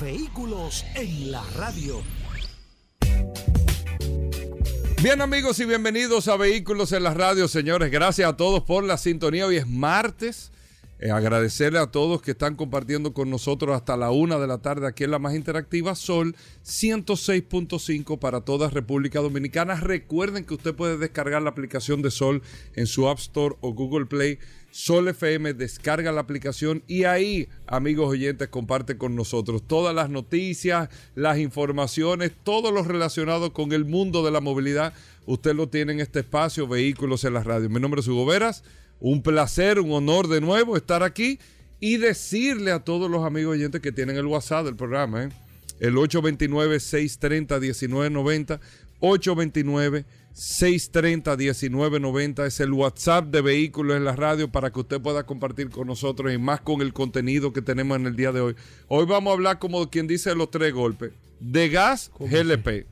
Vehículos en la radio. Bien amigos y bienvenidos a Vehículos en la radio, señores. Gracias a todos por la sintonía. Hoy es martes. Eh, agradecerle a todos que están compartiendo con nosotros hasta la una de la tarde aquí en la más interactiva Sol 106.5 para toda República Dominicana. Recuerden que usted puede descargar la aplicación de Sol en su App Store o Google Play. Sol FM, descarga la aplicación y ahí, amigos oyentes, comparte con nosotros todas las noticias, las informaciones, todo lo relacionado con el mundo de la movilidad. Usted lo tiene en este espacio, Vehículos en la Radio. Mi nombre es Hugo Veras. Un placer, un honor de nuevo estar aquí y decirle a todos los amigos oyentes que tienen el WhatsApp del programa, ¿eh? el 829-630-1990, 829-630-1990 es el WhatsApp de Vehículos en la Radio para que usted pueda compartir con nosotros y más con el contenido que tenemos en el día de hoy. Hoy vamos a hablar como quien dice los tres golpes, de gas GLP,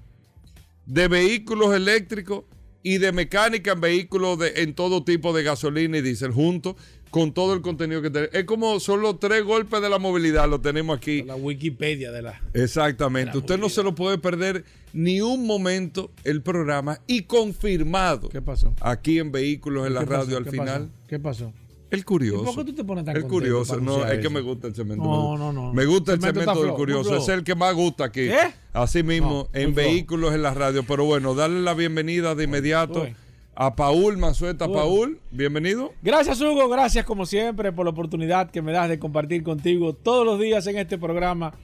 de vehículos eléctricos y de mecánica en vehículos de, en todo tipo de gasolina y diésel juntos con todo el contenido que tenemos. Es como son los tres golpes de la movilidad, lo tenemos aquí. La Wikipedia de la. Exactamente. de la Usted no se lo puede perder ni un momento el programa y confirmado ¿Qué pasó? aquí en Vehículos en la radio al ¿Qué final. pasó? ¿Qué pasó? El curioso. ¿Y por qué tú te pones tan El curioso, no, es que me gusta el cemento. No, no, no. Me gusta el Cemento del curioso, es el que más gusta aquí. ¿Eh? Así mismo, No, en vehículos en la radio. Pero bueno, darle la bienvenida de inmediato Uy. A Paul Manzueta. Uy. Paul, bienvenido. Gracias, Hugo. Gracias, como siempre, por la oportunidad que me das de compartir contigo todos los días en este programa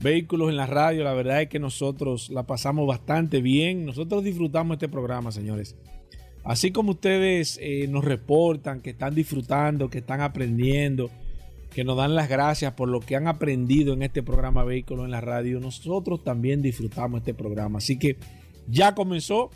Vehículos en la Radio. La verdad es que nosotros la pasamos bastante bien. Nosotros disfrutamos este programa, señores. Así como ustedes eh, nos reportan que están disfrutando, que están aprendiendo, que nos dan las gracias por lo que han aprendido en este programa Vehículos en la Radio, nosotros también disfrutamos este programa. Así que ya comenzó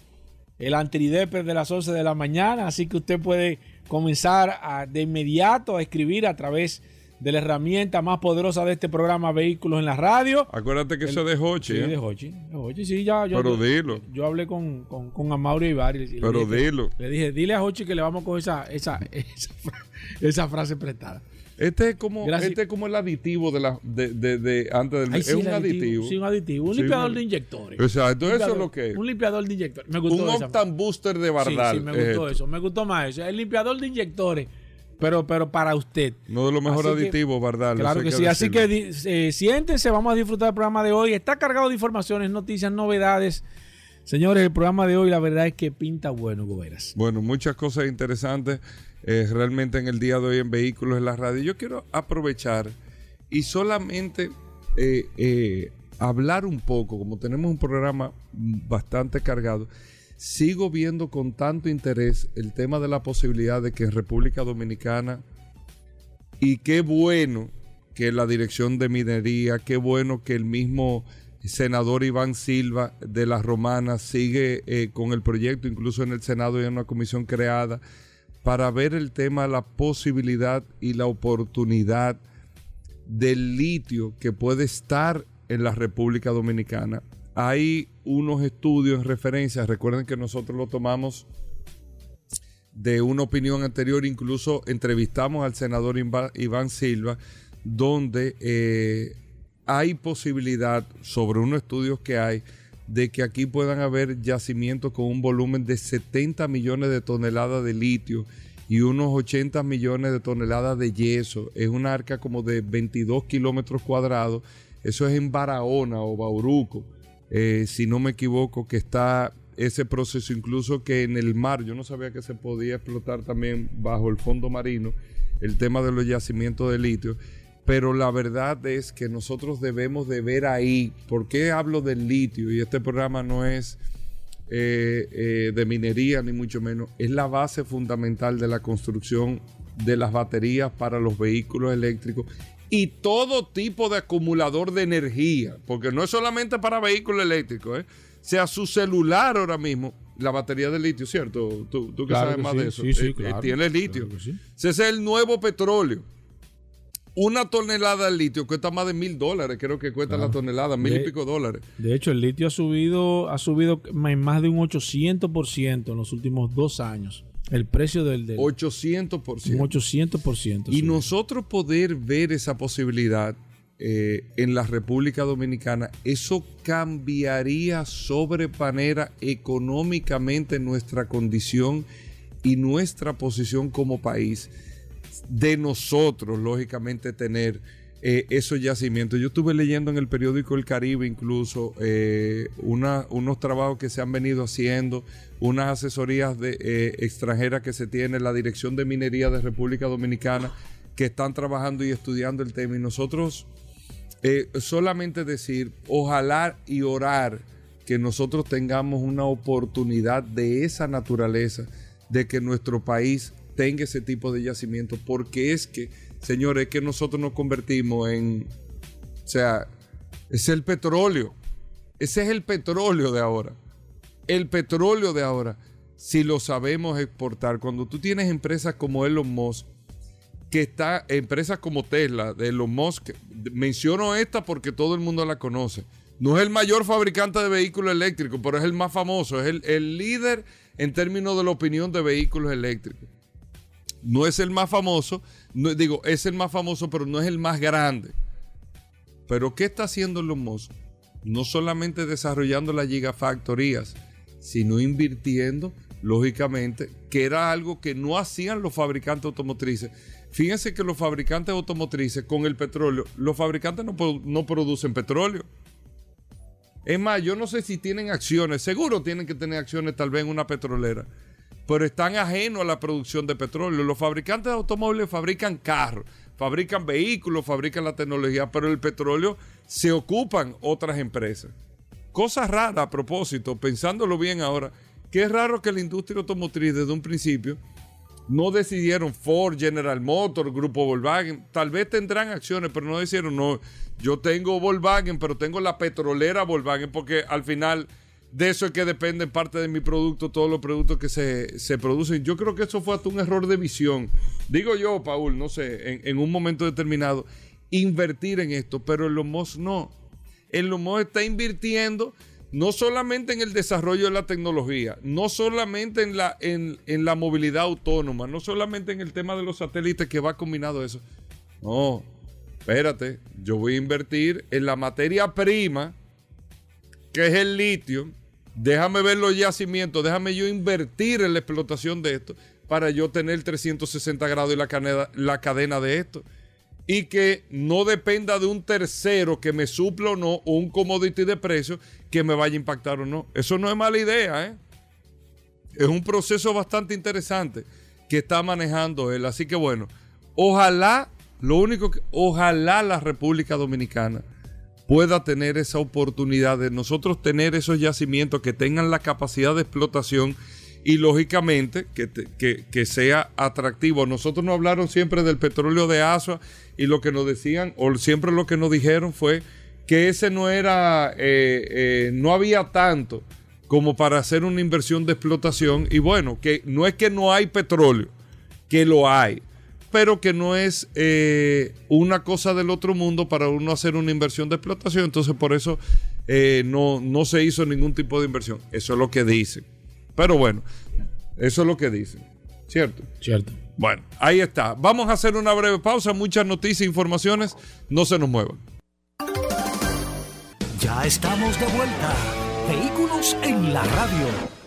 el antideper de las 11 de la mañana, así que usted puede comenzar a- de inmediato a escribir a través de la herramienta más poderosa de este programa Vehículos en la Radio. Acuérdate que eso es de Hochi. Sí, ¿eh? de Hochi. sí, ya. Yo, Pero yo- dilo. Yo hablé con, con, con Amaury Ibarri. y le Pero dije que- dilo. Le dije, dile a Hochi que le vamos con esa, esa, esa, esa frase prestada. Este es como, Gracias. este es como el aditivo de la de, de, de- antes del Ay, es sí, un el aditivo. Sí, un aditivo. Un Sí, limpiador un- de inyectores. Exacto, eso es lo que es. Un limpiador de inyectores. Me gustó Un Octan Booster de Sí, Bardal. sí, me es gustó esto. eso. Me gustó más eso. El limpiador de inyectores. Pero, pero para usted. Uno de los mejores aditivos, Bardal. Claro que sí. Así que eh, siéntense, vamos a disfrutar del programa de hoy. Está cargado de informaciones, noticias, novedades. Señores, el programa de hoy la verdad es que pinta bueno, Goberas. Bueno, muchas cosas interesantes eh, realmente en el día de hoy en Vehículos en la Radio. Yo quiero aprovechar y solamente eh, eh, hablar un poco, como tenemos un programa bastante cargado, sigo viendo con tanto interés el tema de la posibilidad de que en República Dominicana, y qué bueno que la Dirección de Minería, qué bueno que el mismo senador Iván Silva de las Romanas sigue con el proyecto, incluso en el Senado hay una comisión creada para ver el tema, la posibilidad y la oportunidad del litio que puede estar en la República Dominicana. Hay unos estudios en referencia, recuerden que nosotros lo tomamos de una opinión anterior, incluso entrevistamos al senador Iván Silva, donde eh, hay posibilidad sobre unos estudios que hay de que aquí puedan haber yacimientos con un volumen de 70 millones de toneladas de litio y unos 80 millones de toneladas de yeso. Es una arca como de 22 kilómetros cuadrados. Eso es en Barahona o Bauruco, eh, si no me equivoco, que está ese proceso, incluso que en el mar, yo no sabía que se podía explotar también bajo el fondo marino el tema de los yacimientos de litio. Pero la verdad es que nosotros debemos de ver ahí, ¿por qué hablo del litio? Y este programa no es eh, eh, de minería, ni mucho menos, es la base fundamental de la construcción de las baterías para los vehículos eléctricos y todo tipo de acumulador de energía, porque no es solamente para vehículos eléctricos, ¿eh? sea su celular ahora mismo, la batería de litio, ¿cierto? Tú, tú que Claro sabes que más sí, de eso. sí, sí, Eh, eh, claro. tiene litio. Claro. Ese es el nuevo petróleo. Una tonelada de litio cuesta más de mil dólares, creo que cuesta la tonelada, mil y pico dólares. De hecho, el litio ha subido, ha subido en más de un 800% en los últimos dos años. El precio del, del 800%. un 800%. Y nosotros poder ver esa posibilidad eh, en la República Dominicana, eso cambiaría sobremanera económicamente nuestra condición y nuestra posición como país. De nosotros, lógicamente, tener eh, esos yacimientos. Yo estuve leyendo en el periódico El Caribe incluso eh, unos trabajos que se han venido haciendo, unas asesorías de, eh, extranjeras que se tiene la Dirección de Minería de República Dominicana que están trabajando y estudiando el tema. Y nosotros solamente decir, ojalá y orar que nosotros tengamos una oportunidad de esa naturaleza, de que nuestro país tenga ese tipo de yacimiento, porque es que, señores, es que nosotros nos convertimos en, o sea, es el petróleo, ese es el petróleo de ahora, el petróleo de ahora, si lo sabemos exportar, cuando tú tienes empresas como Elon Musk, que está empresas como Tesla, de Elon Musk, menciono esta porque todo el mundo la conoce. No es el mayor fabricante de vehículos eléctricos, pero es el más famoso, es el, el líder en términos de la opinión de vehículos eléctricos. No es el más famoso, no, digo, es el más famoso, pero no es el más grande. Pero ¿qué está haciendo Elon Musk? No solamente desarrollando las gigafactorías, sino invirtiendo, lógicamente, que era algo que no hacían los fabricantes automotrices. Fíjense que los fabricantes automotrices con el petróleo, los fabricantes no, no producen petróleo. Es más, yo no sé si tienen acciones, seguro tienen que tener acciones tal vez en una petrolera, pero están ajenos a la producción de petróleo. Los fabricantes de automóviles fabrican carros, fabrican vehículos, fabrican la tecnología, pero el petróleo se ocupan otras empresas. Cosa rara a propósito, pensándolo bien ahora, que es raro que la industria automotriz desde un principio no decidieron Ford, General Motors, Grupo Volkswagen. Tal vez tendrán acciones, pero no decidieron, no, yo tengo Volkswagen, pero tengo la petrolera Volkswagen, porque al final de eso es que depende en parte de mi producto, todos los productos que se, se producen. Yo creo que eso fue hasta un error de visión. Digo yo, Paul, no sé, en, un momento determinado, invertir en esto, pero en los MOS no. En los MOS está invirtiendo no solamente en el desarrollo de la tecnología, no solamente en la, en, en la movilidad autónoma, no solamente en el tema de los satélites que va combinado eso. No, espérate, yo voy a invertir en la materia prima, que es el litio. Déjame ver los yacimientos, déjame yo invertir en la explotación de esto para yo tener 360 grados y la la cadena de esto. Y que no dependa de un tercero que me supla o no, o un commodity de precio que me vaya a impactar o no. Eso no es mala idea, ¿eh? Es un proceso bastante interesante que está manejando él. Así que bueno, ojalá, lo único que, ojalá la República Dominicana pueda tener esa oportunidad de nosotros tener esos yacimientos que tengan la capacidad de explotación y lógicamente que, que- que sea atractivo. Nosotros nos hablaron siempre del petróleo de Asua y lo que nos decían, o siempre lo que nos dijeron fue que ese no era, eh, eh, no había tanto como para hacer una inversión de explotación y bueno, que no es que no hay petróleo, que lo hay, pero que no es eh, una cosa del otro mundo para uno hacer una inversión de explotación. Entonces, por eso eh, no, no se hizo ningún tipo de inversión. Eso es lo que dicen. Pero bueno, eso es lo que dicen. ¿Cierto? Cierto. Bueno, ahí está. Vamos a hacer una breve pausa. Muchas noticias e informaciones. No se nos muevan. Ya estamos de vuelta. Vehículos en la radio.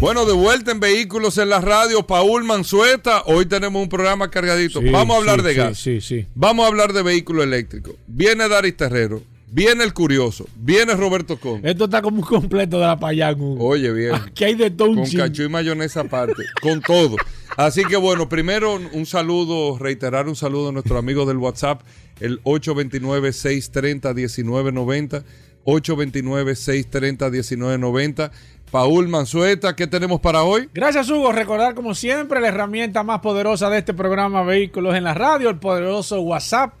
Bueno, de vuelta en Vehículos en la Radio, Paul Manzueta. Hoy tenemos un programa cargadito. Sí, Vamos a hablar sí, de gas. Sí, sí. Vamos a hablar de vehículo eléctrico. Viene Daris Terrero. Viene el curioso. Viene Roberto Con. Esto está como un completo de la payán. Oye, bien. Aquí hay de todo un Con chin. cacho y mayonesa aparte. con todo. Así que bueno, primero un saludo, reiterar un saludo a nuestro amigo del WhatsApp, el 829-630-1990. 829-630-1990. Paul Manzueta, ¿qué tenemos para hoy? Gracias, Hugo. Recordar, como siempre, la herramienta más poderosa de este programa Vehículos en la Radio, el poderoso WhatsApp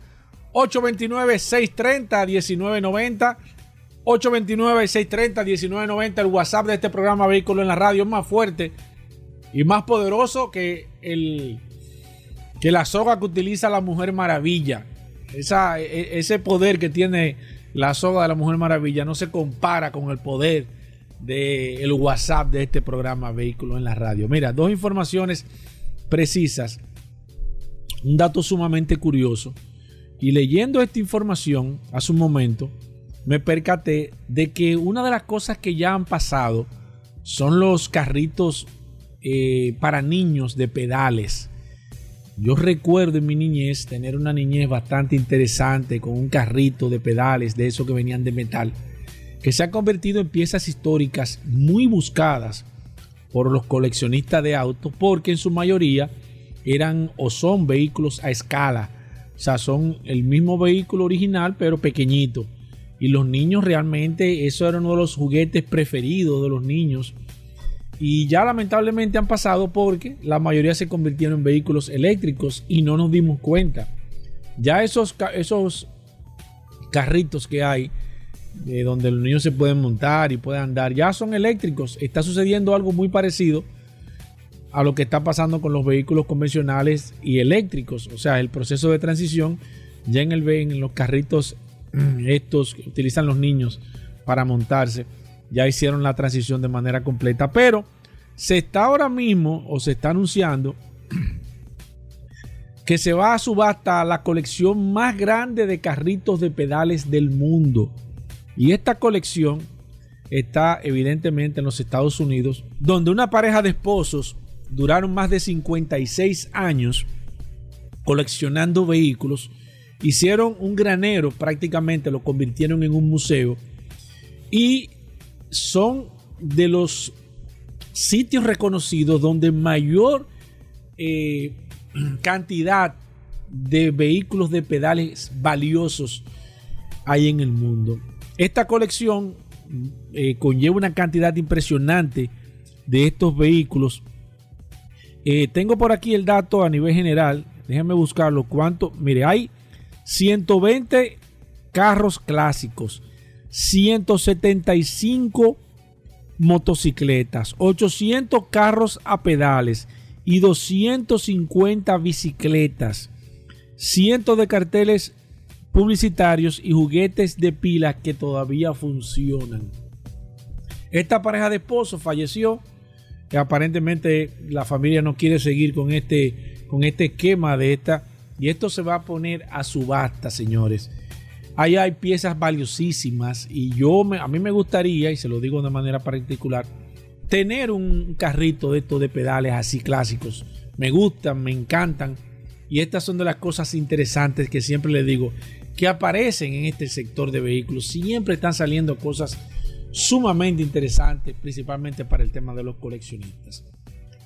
829-630-1990. 829-630-1990, el WhatsApp de este programa Vehículos en la Radio es más fuerte y más poderoso que, el, que la soga que utiliza la Mujer Maravilla. Esa, e, ese poder que tiene la soga de la Mujer Maravilla no se compara con el poder del WhatsApp de este programa Vehículos en la Radio. Mira, dos informaciones precisas. Un dato sumamente curioso. Y leyendo esta información hace un momento, me percaté de que una de las cosas que ya han pasado son los carritos eh, para niños de pedales. Yo recuerdo en mi niñez tener una niñez bastante interesante con un carrito de pedales de esos que venían de metal, que se ha convertido en piezas históricas muy buscadas por los coleccionistas de autos, porque en su mayoría eran o son vehículos a escala, o sea, son el mismo vehículo original pero pequeñito. Y los niños realmente, eso era uno de los juguetes preferidos de los niños y ya lamentablemente han pasado porque la mayoría se convirtieron en vehículos eléctricos y no nos dimos cuenta. Ya esos, esos carritos que hay, de donde los niños se pueden montar y pueden andar, ya son eléctricos. Está sucediendo algo muy parecido a lo que está pasando con los vehículos convencionales y eléctricos. O sea, el proceso de transición ya en, el, en los carritos estos que utilizan los niños para montarse ya hicieron la transición de manera completa. Pero se está ahora mismo o se está anunciando que se va a subasta la colección más grande de carritos de pedales del mundo. Y esta colección está evidentemente en los Estados Unidos, donde una pareja de esposos duraron más de 56 años coleccionando vehículos, hicieron un granero, prácticamente lo convirtieron en un museo y son de los sitios reconocidos donde mayor eh, cantidad de vehículos de pedales valiosos hay en el mundo. Esta colección eh, conlleva una cantidad impresionante de estos vehículos. Eh, tengo por aquí el dato a nivel general. Déjenme buscarlo. ¿Cuánto? Mire, hay 120 carros clásicos, 175 motocicletas, 800 carros a pedales y 250 bicicletas, cientos de carteles publicitarios y juguetes de pilas que todavía funcionan. Esta pareja de esposos falleció. Que aparentemente la familia no quiere seguir con este, con este esquema de esta. Y esto se va a poner a subasta, señores. Ahí hay piezas valiosísimas y yo a mí me gustaría, y se lo digo de manera particular, tener un carrito de estos de pedales así clásicos. Me gustan, me encantan. Y estas son de las cosas interesantes que siempre les digo, que aparecen en este sector de vehículos. Siempre están saliendo cosas sumamente interesantes, principalmente para el tema de los coleccionistas.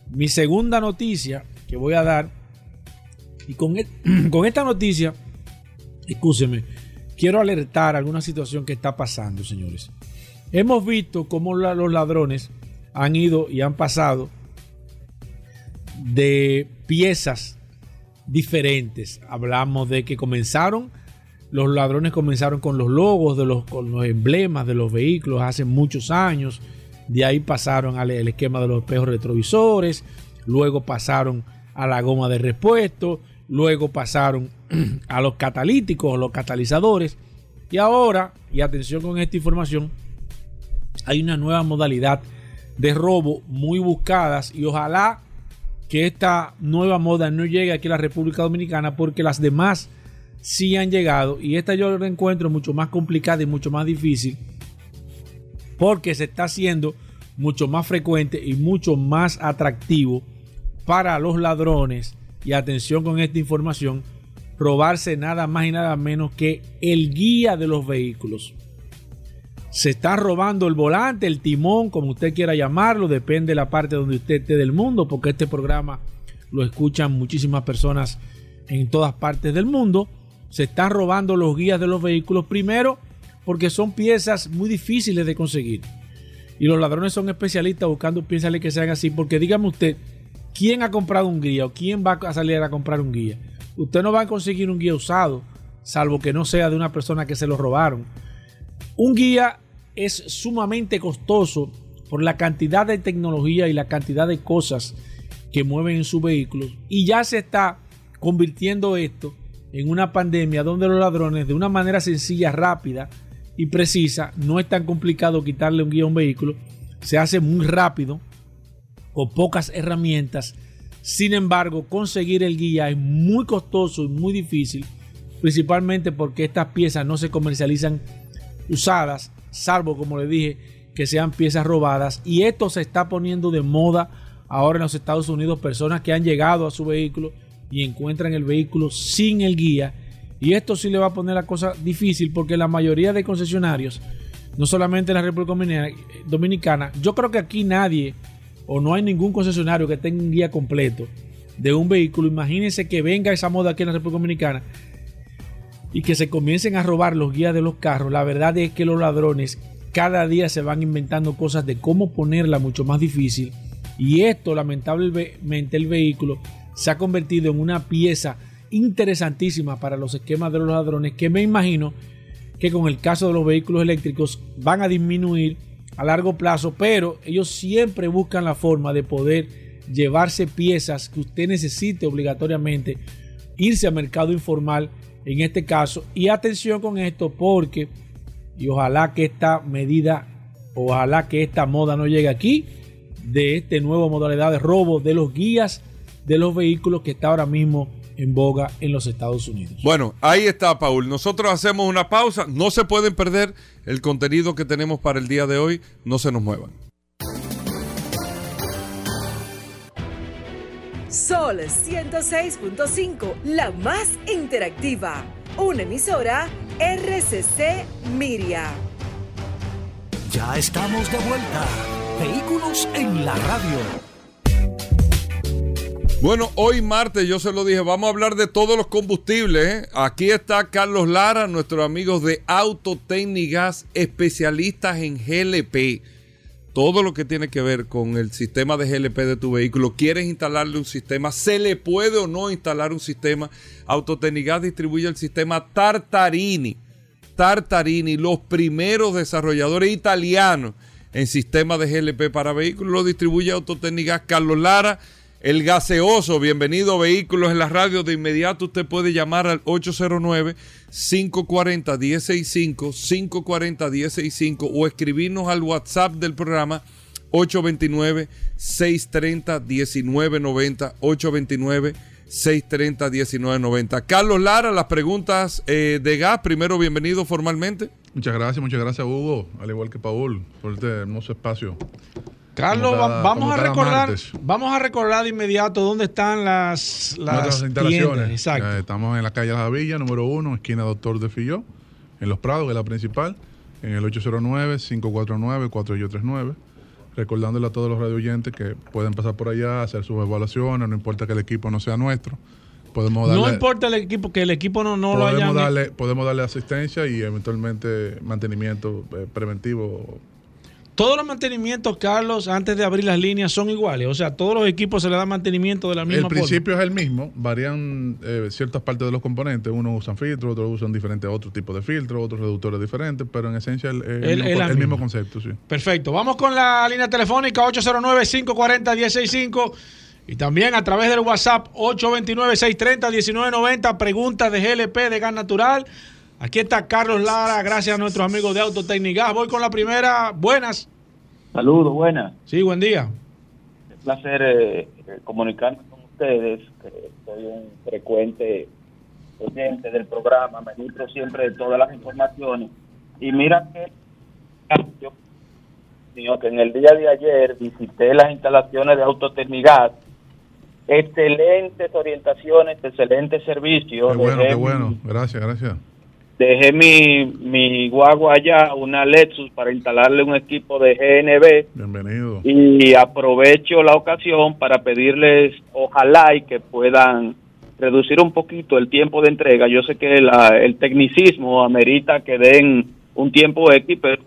Mi segunda noticia que voy a dar, y con, e-, con esta noticia, escúcheme, quiero alertar alguna situación que está pasando, señores. Hemos visto cómo los ladrones han ido y han pasado de piezas diferentes. Hablamos de que comenzaron, los ladrones comenzaron con los logos, de los, con los emblemas de los vehículos hace muchos años. De ahí pasaron al esquema de los espejos retrovisores, luego pasaron a la goma de repuesto, luego pasaron a los catalíticos los catalizadores y ahora, y atención con esta información, hay una nueva modalidad de robo muy buscadas y ojalá que esta nueva moda no llegue aquí a la República Dominicana porque las demás sí han llegado y esta yo la encuentro mucho más complicada y mucho más difícil porque se está haciendo mucho más frecuente y mucho más atractivo para los ladrones y atención con esta información, robarse nada más y nada menos que el guía de los vehículos. Se está robando el volante, el timón, como usted quiera llamarlo, depende de la parte donde usted esté del mundo, porque este programa lo escuchan muchísimas personas en todas partes del mundo. Se están robando los guías de los vehículos primero porque son piezas muy difíciles de conseguir. Y los ladrones son especialistas buscando piezas que sean así, porque dígame usted, ¿quién ha comprado un guía o quién va a salir a comprar un guía? Usted no va a conseguir un guía usado, salvo que no sea de una persona que se lo robaron. Un guía es sumamente costoso por la cantidad de tecnología y la cantidad de cosas que mueven en su vehículo. Y ya se está convirtiendo esto en una pandemia donde los ladrones de una manera sencilla, rápida y precisa, no es tan complicado quitarle un guía a un vehículo, se hace muy rápido, con pocas herramientas. Sin embargo, conseguir el guía es muy costoso y muy difícil, principalmente porque estas piezas no se comercializan usadas, salvo como le dije, que sean piezas robadas. Y esto se está poniendo de moda ahora en los Estados Unidos, personas que han llegado a su vehículo y encuentran el vehículo sin el guía. Y esto sí le va a poner la cosa difícil porque la mayoría de concesionarios, no solamente en la República Dominicana, yo creo que aquí nadie o no hay ningún concesionario que tenga un guía completo de un vehículo. Imagínense que venga esa moda aquí en la República Dominicana y que se comiencen a robar los guías de los carros. La verdad es que los ladrones cada día se van inventando cosas de cómo ponerla mucho más difícil. Y esto, lamentablemente, el vehículo se ha convertido en una pieza interesantísima para los esquemas de los ladrones que me imagino que con el caso de los vehículos eléctricos van a disminuir a largo plazo, pero ellos siempre buscan la forma de poder llevarse piezas que usted necesite obligatoriamente, irse al mercado informal en este caso. Y atención con esto porque, y ojalá que esta medida, ojalá que esta moda no llegue aquí, de este nuevo modalidad de robo de los guías de los vehículos que está ahora mismo en boga en los Estados Unidos. Bueno, ahí está, Paul. Nosotros hacemos una pausa. No se pueden perder el contenido que tenemos para el día de hoy. No se nos muevan. Sol 106.5, la más interactiva. Una emisora RCC Miria. Ya estamos de vuelta. Vehículos en la radio. Bueno, hoy martes, yo se lo dije, vamos a hablar de todos los combustibles. ¿eh? Aquí está Carlos Lara, nuestros amigos de Autotecnigas, especialistas en GLP. Todo lo que tiene que ver con el sistema de GLP de tu vehículo. ¿Quieres instalarle un sistema? ¿Se le puede o no instalar un sistema? Autotecnigas distribuye el sistema Tartarini. Tartarini, los primeros desarrolladores italianos en sistemas de GLP para vehículos, lo distribuye Autotecnigas Carlos Lara el gaseoso, bienvenido Vehículos en la radio. De inmediato usted puede llamar al 809-540-165, 540-165 o escribirnos al WhatsApp del programa 829-630-1990, 829-630-1990. Carlos Lara, las preguntas eh, de gas. Primero, bienvenido formalmente. Muchas gracias, muchas gracias Hugo, al igual que Paul, por este hermoso espacio. Carlos, vamos a recordar, vamos a recordar de inmediato dónde están las, las instalaciones. Exacto. Estamos en la calle La Villa, número uno, esquina Doctor de Filló, en Los Prados, que es la principal, en el 809-549-4839. Recordándole a todos los radio oyentes que pueden pasar por allá, hacer sus evaluaciones, no importa que el equipo no sea nuestro. Podemos darle, no importa el equipo, que el equipo no, no lo haya. Darle, podemos darle asistencia y eventualmente mantenimiento eh, preventivo todos los mantenimientos, Carlos, antes de abrir las líneas son iguales. O sea, todos los equipos se le da mantenimiento de la misma forma. El principio es el mismo. Varían eh, ciertas partes de los componentes. Unos usan filtros, otros usan diferentes otros tipos de filtros, otros reductores diferentes, pero en esencia el, el, el, mismo, concepto. Sí. Perfecto. Vamos con la línea telefónica 809-540-165 y también a través del WhatsApp 829-630-1990. Preguntas de GLP de gas natural. Aquí está Carlos Lara, gracias a nuestros amigos de Autotécnica. Voy con la primera. Buenas. Saludos, buenas. Sí, buen día. Es un placer eh, comunicarme con ustedes. soy un frecuente oyente del programa, me nutro siempre de todas las informaciones. Y mira que yo que en el día de ayer visité las instalaciones de Autotecnigas. Excelentes orientaciones, excelentes servicios. Qué bueno, qué bueno. Gracias, gracias dejé mi, mi guagua allá, una Lexus, para instalarle un equipo de GNB. Bienvenido. Y aprovecho la ocasión para pedirles, ojalá y que puedan reducir un poquito el tiempo de entrega. Yo sé que el tecnicismo amerita que den un tiempo X, pero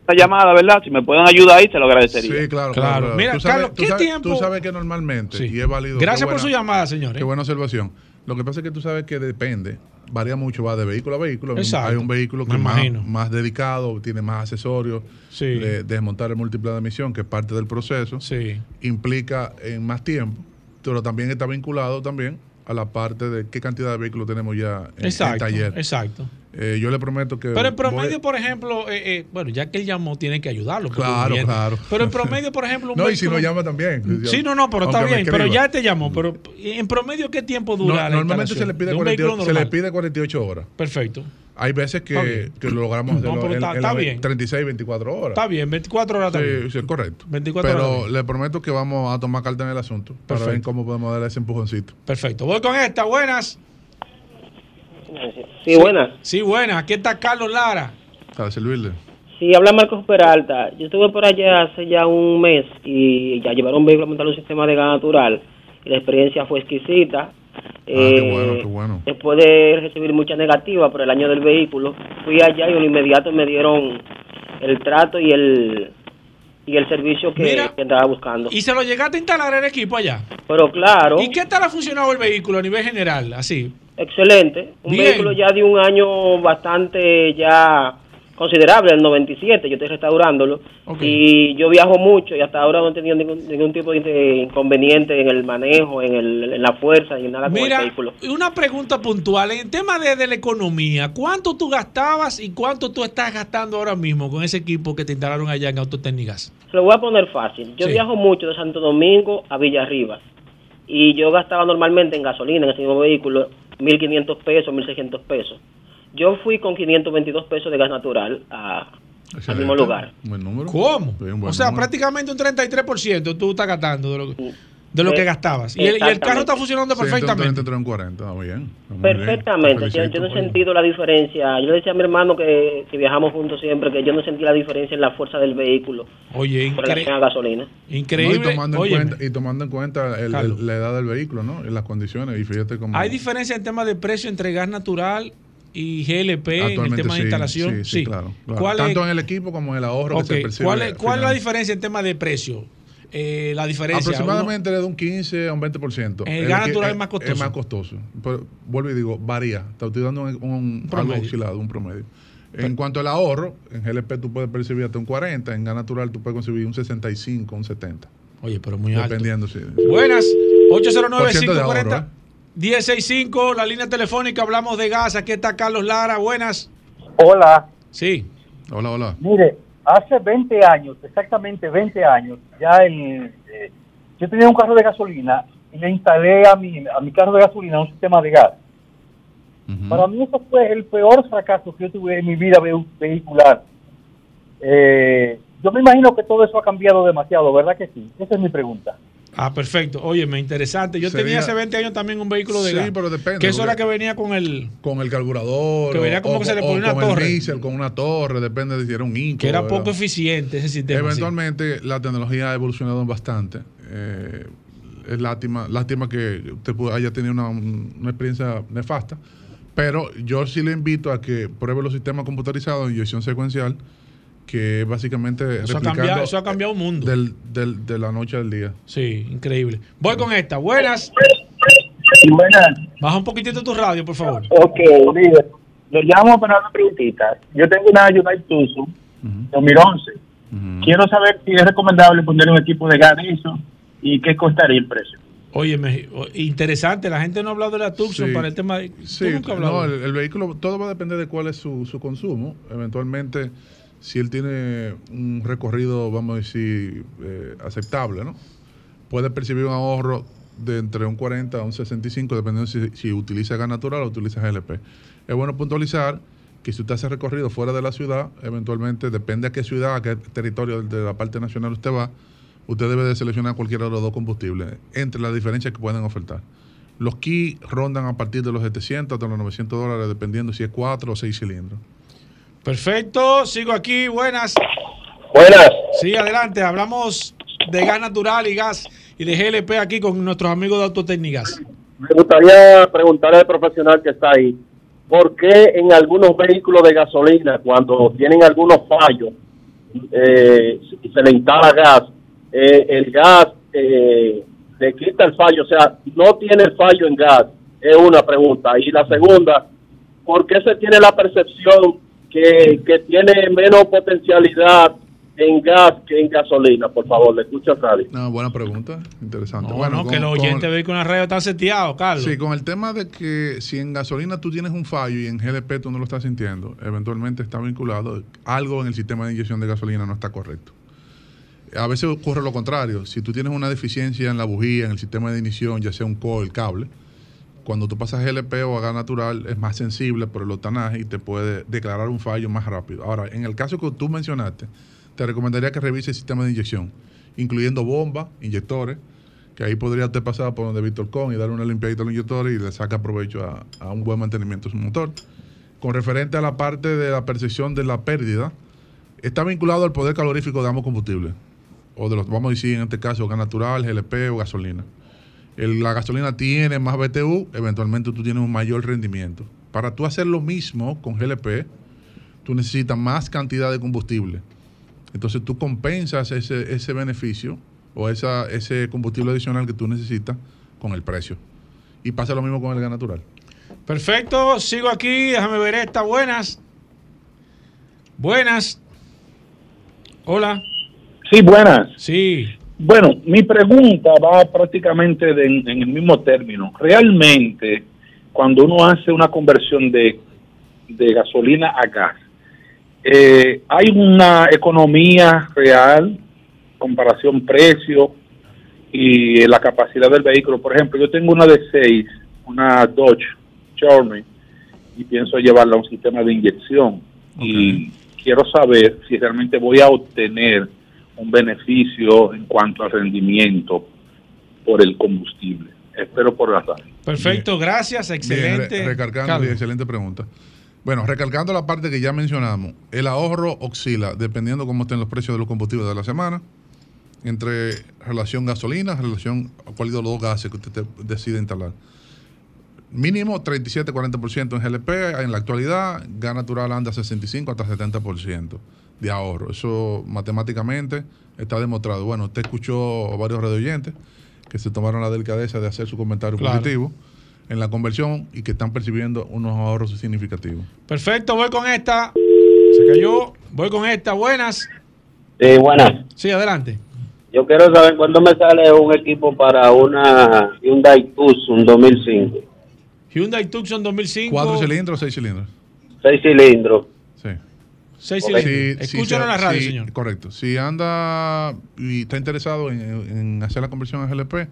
esta llamada, ¿verdad? Si me pueden ayudar ahí, se lo agradecería. Sí, claro, claro. Mira, tú sabes, Carlos, ¿qué tú sabes, tiempo? Tú sabes que normalmente, y es válido. Gracias por su llamada, señores. Qué buena observación. Lo que pasa es que tú sabes que depende, varía mucho, va de vehículo a vehículo. Exacto. Hay un vehículo que es más, dedicado, tiene más accesorios, Sí. de, desmontar el múltiple de admisión, que es parte del proceso, Sí. implica en más tiempo, pero también está vinculado también a la parte de qué cantidad de vehículos tenemos ya en, Exacto. taller. Exacto. Eh, yo le prometo que... Pero en voy- promedio, por ejemplo, eh, eh, bueno, ya que él llamó, tiene que ayudarlo. Claro, claro. Pero en promedio, por ejemplo, un No, y si no llama también. Sí, no, no, pero está Aunque bien. Pero ya te llamó. Pero en promedio, ¿qué tiempo No, dura? la normalmente se le, pide de un 48, vehículo se le pide 48 horas. Perfecto. Hay veces que, lo logramos No, pero en, está- en está bien. 36, 24 horas. Está bien, 24 horas también. Sí, sí, correcto. 24 Pero horas le prometo que vamos a tomar carta en el asunto para ver Perfecto. cómo podemos darle ese empujoncito. Perfecto. Voy con esta. Buenas. Sí, buenas. Sí, buenas. Aquí está Carlos Lara. Para servirle. Sí, habla Marcos Peralta. Yo estuve por allá hace ya un mes y ya llevaron un vehículo a montar un sistema de gas natural. Y la experiencia fue exquisita. Ah, qué Eh, bueno, qué bueno. Después de recibir mucha negativa por el año del vehículo, fui allá y de inmediato me dieron el trato y el y el servicio que, Mira. que andaba buscando. ¿Y se lo llegaste a instalar el equipo allá? Pero claro, ¿Y qué tal ha funcionado el vehículo a nivel general? Así. Excelente. Un Bien. vehículo ya de un año bastante ya considerable, el 97, yo estoy restaurándolo. Ok. Y yo viajo mucho y hasta ahora no he tenido ningún, ningún tipo de inconveniente en el manejo, en, el, en la fuerza y nada con el Mira, vehículo. una pregunta puntual. En el tema de, de la economía, ¿cuánto tú gastabas y cuánto tú estás gastando ahora mismo con ese equipo que te instalaron allá en Autotécnicas? Se lo voy a poner fácil. Yo Sí. viajo mucho de Santo Domingo a Villarribas y yo gastaba normalmente en gasolina en ese mismo vehículo 1.500 pesos, 1.600 pesos. Yo fui con 522 pesos de gas natural a, al mismo lugar. Buen número. ¿Cómo? Buen O sea, número. prácticamente un 33% tú estás gastando de lo, de lo Eh, que gastabas. Y el, y el carro está funcionando perfectamente. 133 en 40, está bien. está muy bien. Perfectamente. Te Yo, no he sentido la diferencia. Yo le decía a mi hermano que, que viajamos juntos siempre que yo no sentí la diferencia en la fuerza del vehículo Oye, por relación a incre- gasolina. No, increíble. y, tomando en cuenta, y tomando en cuenta el- la edad del vehículo, ¿no? Y las condiciones. Y fíjate cómo. ¿Hay diferencia en tema de precio entre gas natural y GLP en el tema de instalación? Sí, sí, claro. claro. ¿Cuál Tanto es, en el equipo como en el ahorro que se percibe. ¿cuál, es, cuál es la diferencia en tema de precio? Eh, la diferencia. Aproximadamente de un 15 a un 20%. El gas que- natural es más costoso. Es más costoso. Pero, vuelvo y digo, varía. Te estoy dando un, un- promedio. algo oscilado, un promedio. En cuanto al ahorro, en GLP tú puedes percibir hasta un 40, en gas natural tú puedes conseguir un 65, un 70. Uno, oye, pero muy alto. Dependiendo, sí. Buenas, Por ciento de 809-540. ahorro, 1065, la línea telefónica, hablamos de gas. Aquí está Carlos Lara. Buenas. Hola, Sí. Hola, hola. mire, hace 20 años, exactamente 20 años, ya el, eh, yo tenía un carro de gasolina y le instalé a mi, a mi carro de gasolina un sistema de gas. Para mí eso fue el peor fracaso que yo tuve en mi vida vehicular. Eh, yo me imagino que todo eso ha cambiado demasiado, ¿verdad que sí? Esa es mi pregunta. Ah, perfecto. Oye, me interesante. Yo Sería- tenía hace 20 años también un vehículo de Sí, gas. pero depende, Que eso era que venía con el... Con el carburador. Que venía como o- que se le ponía una con el torre. diésel, con una torre, depende de si era un Inco. Que era ¿verdad? poco eficiente ese sistema. Eventualmente la tecnología ha evolucionado bastante. Eh, es lástima, lástima que usted haya tenido una, una experiencia nefasta. Pero yo sí le invito a que pruebe los sistemas computarizados de inyección secuencial, que básicamente Eso ha, cambiado, eso ha cambiado un mundo. del, del- de la noche al día. Sí, increíble. Voy con esta. Buenas. buenas. Baja un poquitito tu radio, por favor. Ok, líder. Lo llamo para una preguntita. Yo tengo una Hyundai Tucson 2011. Quiero saber si es recomendable poner un equipo de gas eso y qué costaría el precio. Oye, interesante. La gente no ha hablado de la Tucson Sí. para el tema de... Sí, ¿Tú nunca no, el, el vehículo, todo va a depender de cuál es su, su consumo. Eventualmente, si él tiene un recorrido, vamos a decir, eh, aceptable, ¿no? Puede percibir un ahorro de entre un 40 a un 65, dependiendo si, si utiliza gas natural o utiliza GLP. Es bueno puntualizar que si usted hace recorrido fuera de la ciudad, eventualmente, depende a qué ciudad, a qué territorio de la parte nacional usted va, usted debe de seleccionar cualquiera de los dos combustibles, entre las diferencias que pueden ofertar. Los key rondan a partir de los 700 hasta los 900 dólares, dependiendo si es 4 o 6 cilindros. Perfecto. Sigo aquí. Buenas. Buenas. Sí, adelante. Hablamos de gas natural y gas y de GLP aquí con nuestros amigos de Autotécnicas. Me gustaría preguntarle al profesional que está ahí. ¿por qué en algunos vehículos de gasolina, cuando tienen algunos fallos, eh, y se le instala gas, eh, el gas eh, le quita el fallo? O sea, no tiene el fallo en gas, es una pregunta. Y la segunda, ¿por qué se tiene la percepción que, que tiene menos potencialidad en gas que en gasolina? Por favor, le escucho a radio. No, buena pregunta, interesante. No, bueno, no, con- que los oyentes vehículos en la radio están seteados, Carlos. Sí, con el tema de que si en gasolina tú tienes un fallo y en GLP tú no lo estás sintiendo, eventualmente está vinculado, algo en el sistema de inyección de gasolina no está correcto. A veces ocurre lo contrario, si tú tienes una deficiencia en la bujía, en el sistema de ignición, ya sea un coil, cable, cuando tú pasas GLP o a gas natural es más sensible por el octanaje y te puede declarar un fallo más rápido. Ahora, en el caso que tú mencionaste, te recomendaría que revise el sistema de inyección, incluyendo bombas, inyectores, que ahí podría usted pasar por donde Víctor Con y darle una limpiadita a los inyectores y le saca provecho a, a un buen mantenimiento de su motor. Con referente a la parte de la percepción de la pérdida, está vinculado al poder calorífico de ambos combustibles. O de los, vamos a decir en este caso, gas natural, GLP o gasolina. El- la gasolina tiene más BTU, eventualmente tú tienes un mayor rendimiento. Para tú hacer lo mismo con GLP, tú necesitas más cantidad de combustible. Entonces tú compensas ese, ese beneficio o esa, ese combustible adicional que tú necesitas con el precio. Y pasa lo mismo con el gas natural. Perfecto, sigo aquí, déjame ver esta. Buenas. Buenas. Hola. Sí, buenas. Sí. Bueno, mi pregunta va prácticamente de- en el mismo término. Realmente, cuando uno hace una conversión de, de gasolina a gas, eh, hay una economía real, comparación precio y la capacidad del vehículo. Por ejemplo, yo tengo una de 6, una Dodge Journey, y pienso llevarla a un sistema de inyección. Y quiero saber si realmente voy a obtener un beneficio en cuanto al rendimiento por el combustible. Espero por la radio. Perfecto, gracias, Bien, excelente. re- recalcando, Carlos. y excelente pregunta. Bueno, recalcando la parte que ya mencionamos, el ahorro oscila dependiendo cómo estén los precios de los combustibles de la semana, entre relación gasolina, relación a cuál de los dos gases que usted te- decide instalar. Mínimo 37-40% en GLP, en la actualidad gas natural anda 65 hasta 70% de ahorro. Eso matemáticamente está demostrado. Bueno, usted escuchó a varios radioyentes que se tomaron la delicadeza de hacer su comentario Claro. positivo en la conversión y que están percibiendo unos ahorros significativos. Perfecto, voy con esta. Se cayó. Voy con esta. Buenas. Sí, buenas. Sí, adelante. Yo quiero saber cuándo me sale un equipo para una Hyundai Tucson 2005. Hyundai Tucson 2005. ¿Cuatro cilindros o seis cilindros? Seis cilindros. Seis cilindros. Sí, Escúchalo sí, en la radio, sí, señor. Correcto. Si anda y está interesado en, en hacer la conversión a GLP,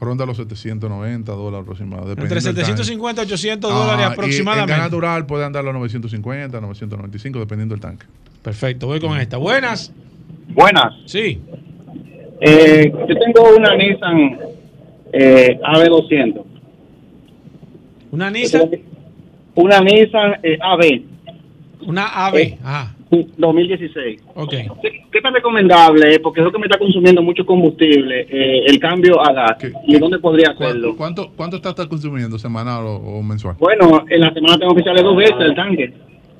ronda los 790 dólares aproximadamente. Entre dependiendo del 750 y 800 tanque. dólares Ah, y aproximadamente. En gas natural puede andar los 950, 995, dependiendo del tanque. Perfecto, voy con esta. Buenas. Buenas. Sí. Eh, yo tengo una Nissan eh, AB200. Una Nissan. Una Nissan eh, AB. Una AB. Eh, Ajá. 2016. Ok. ¿Qué, qué tan recomendable? Porque es lo que me está consumiendo mucho combustible, eh, el cambio a gas. ¿Y dónde podría hacerlo? ¿Cuánto, cuánto está, está consumiendo semanal o, o mensual? Bueno, en la semana tengo que echarle dos veces el tanque.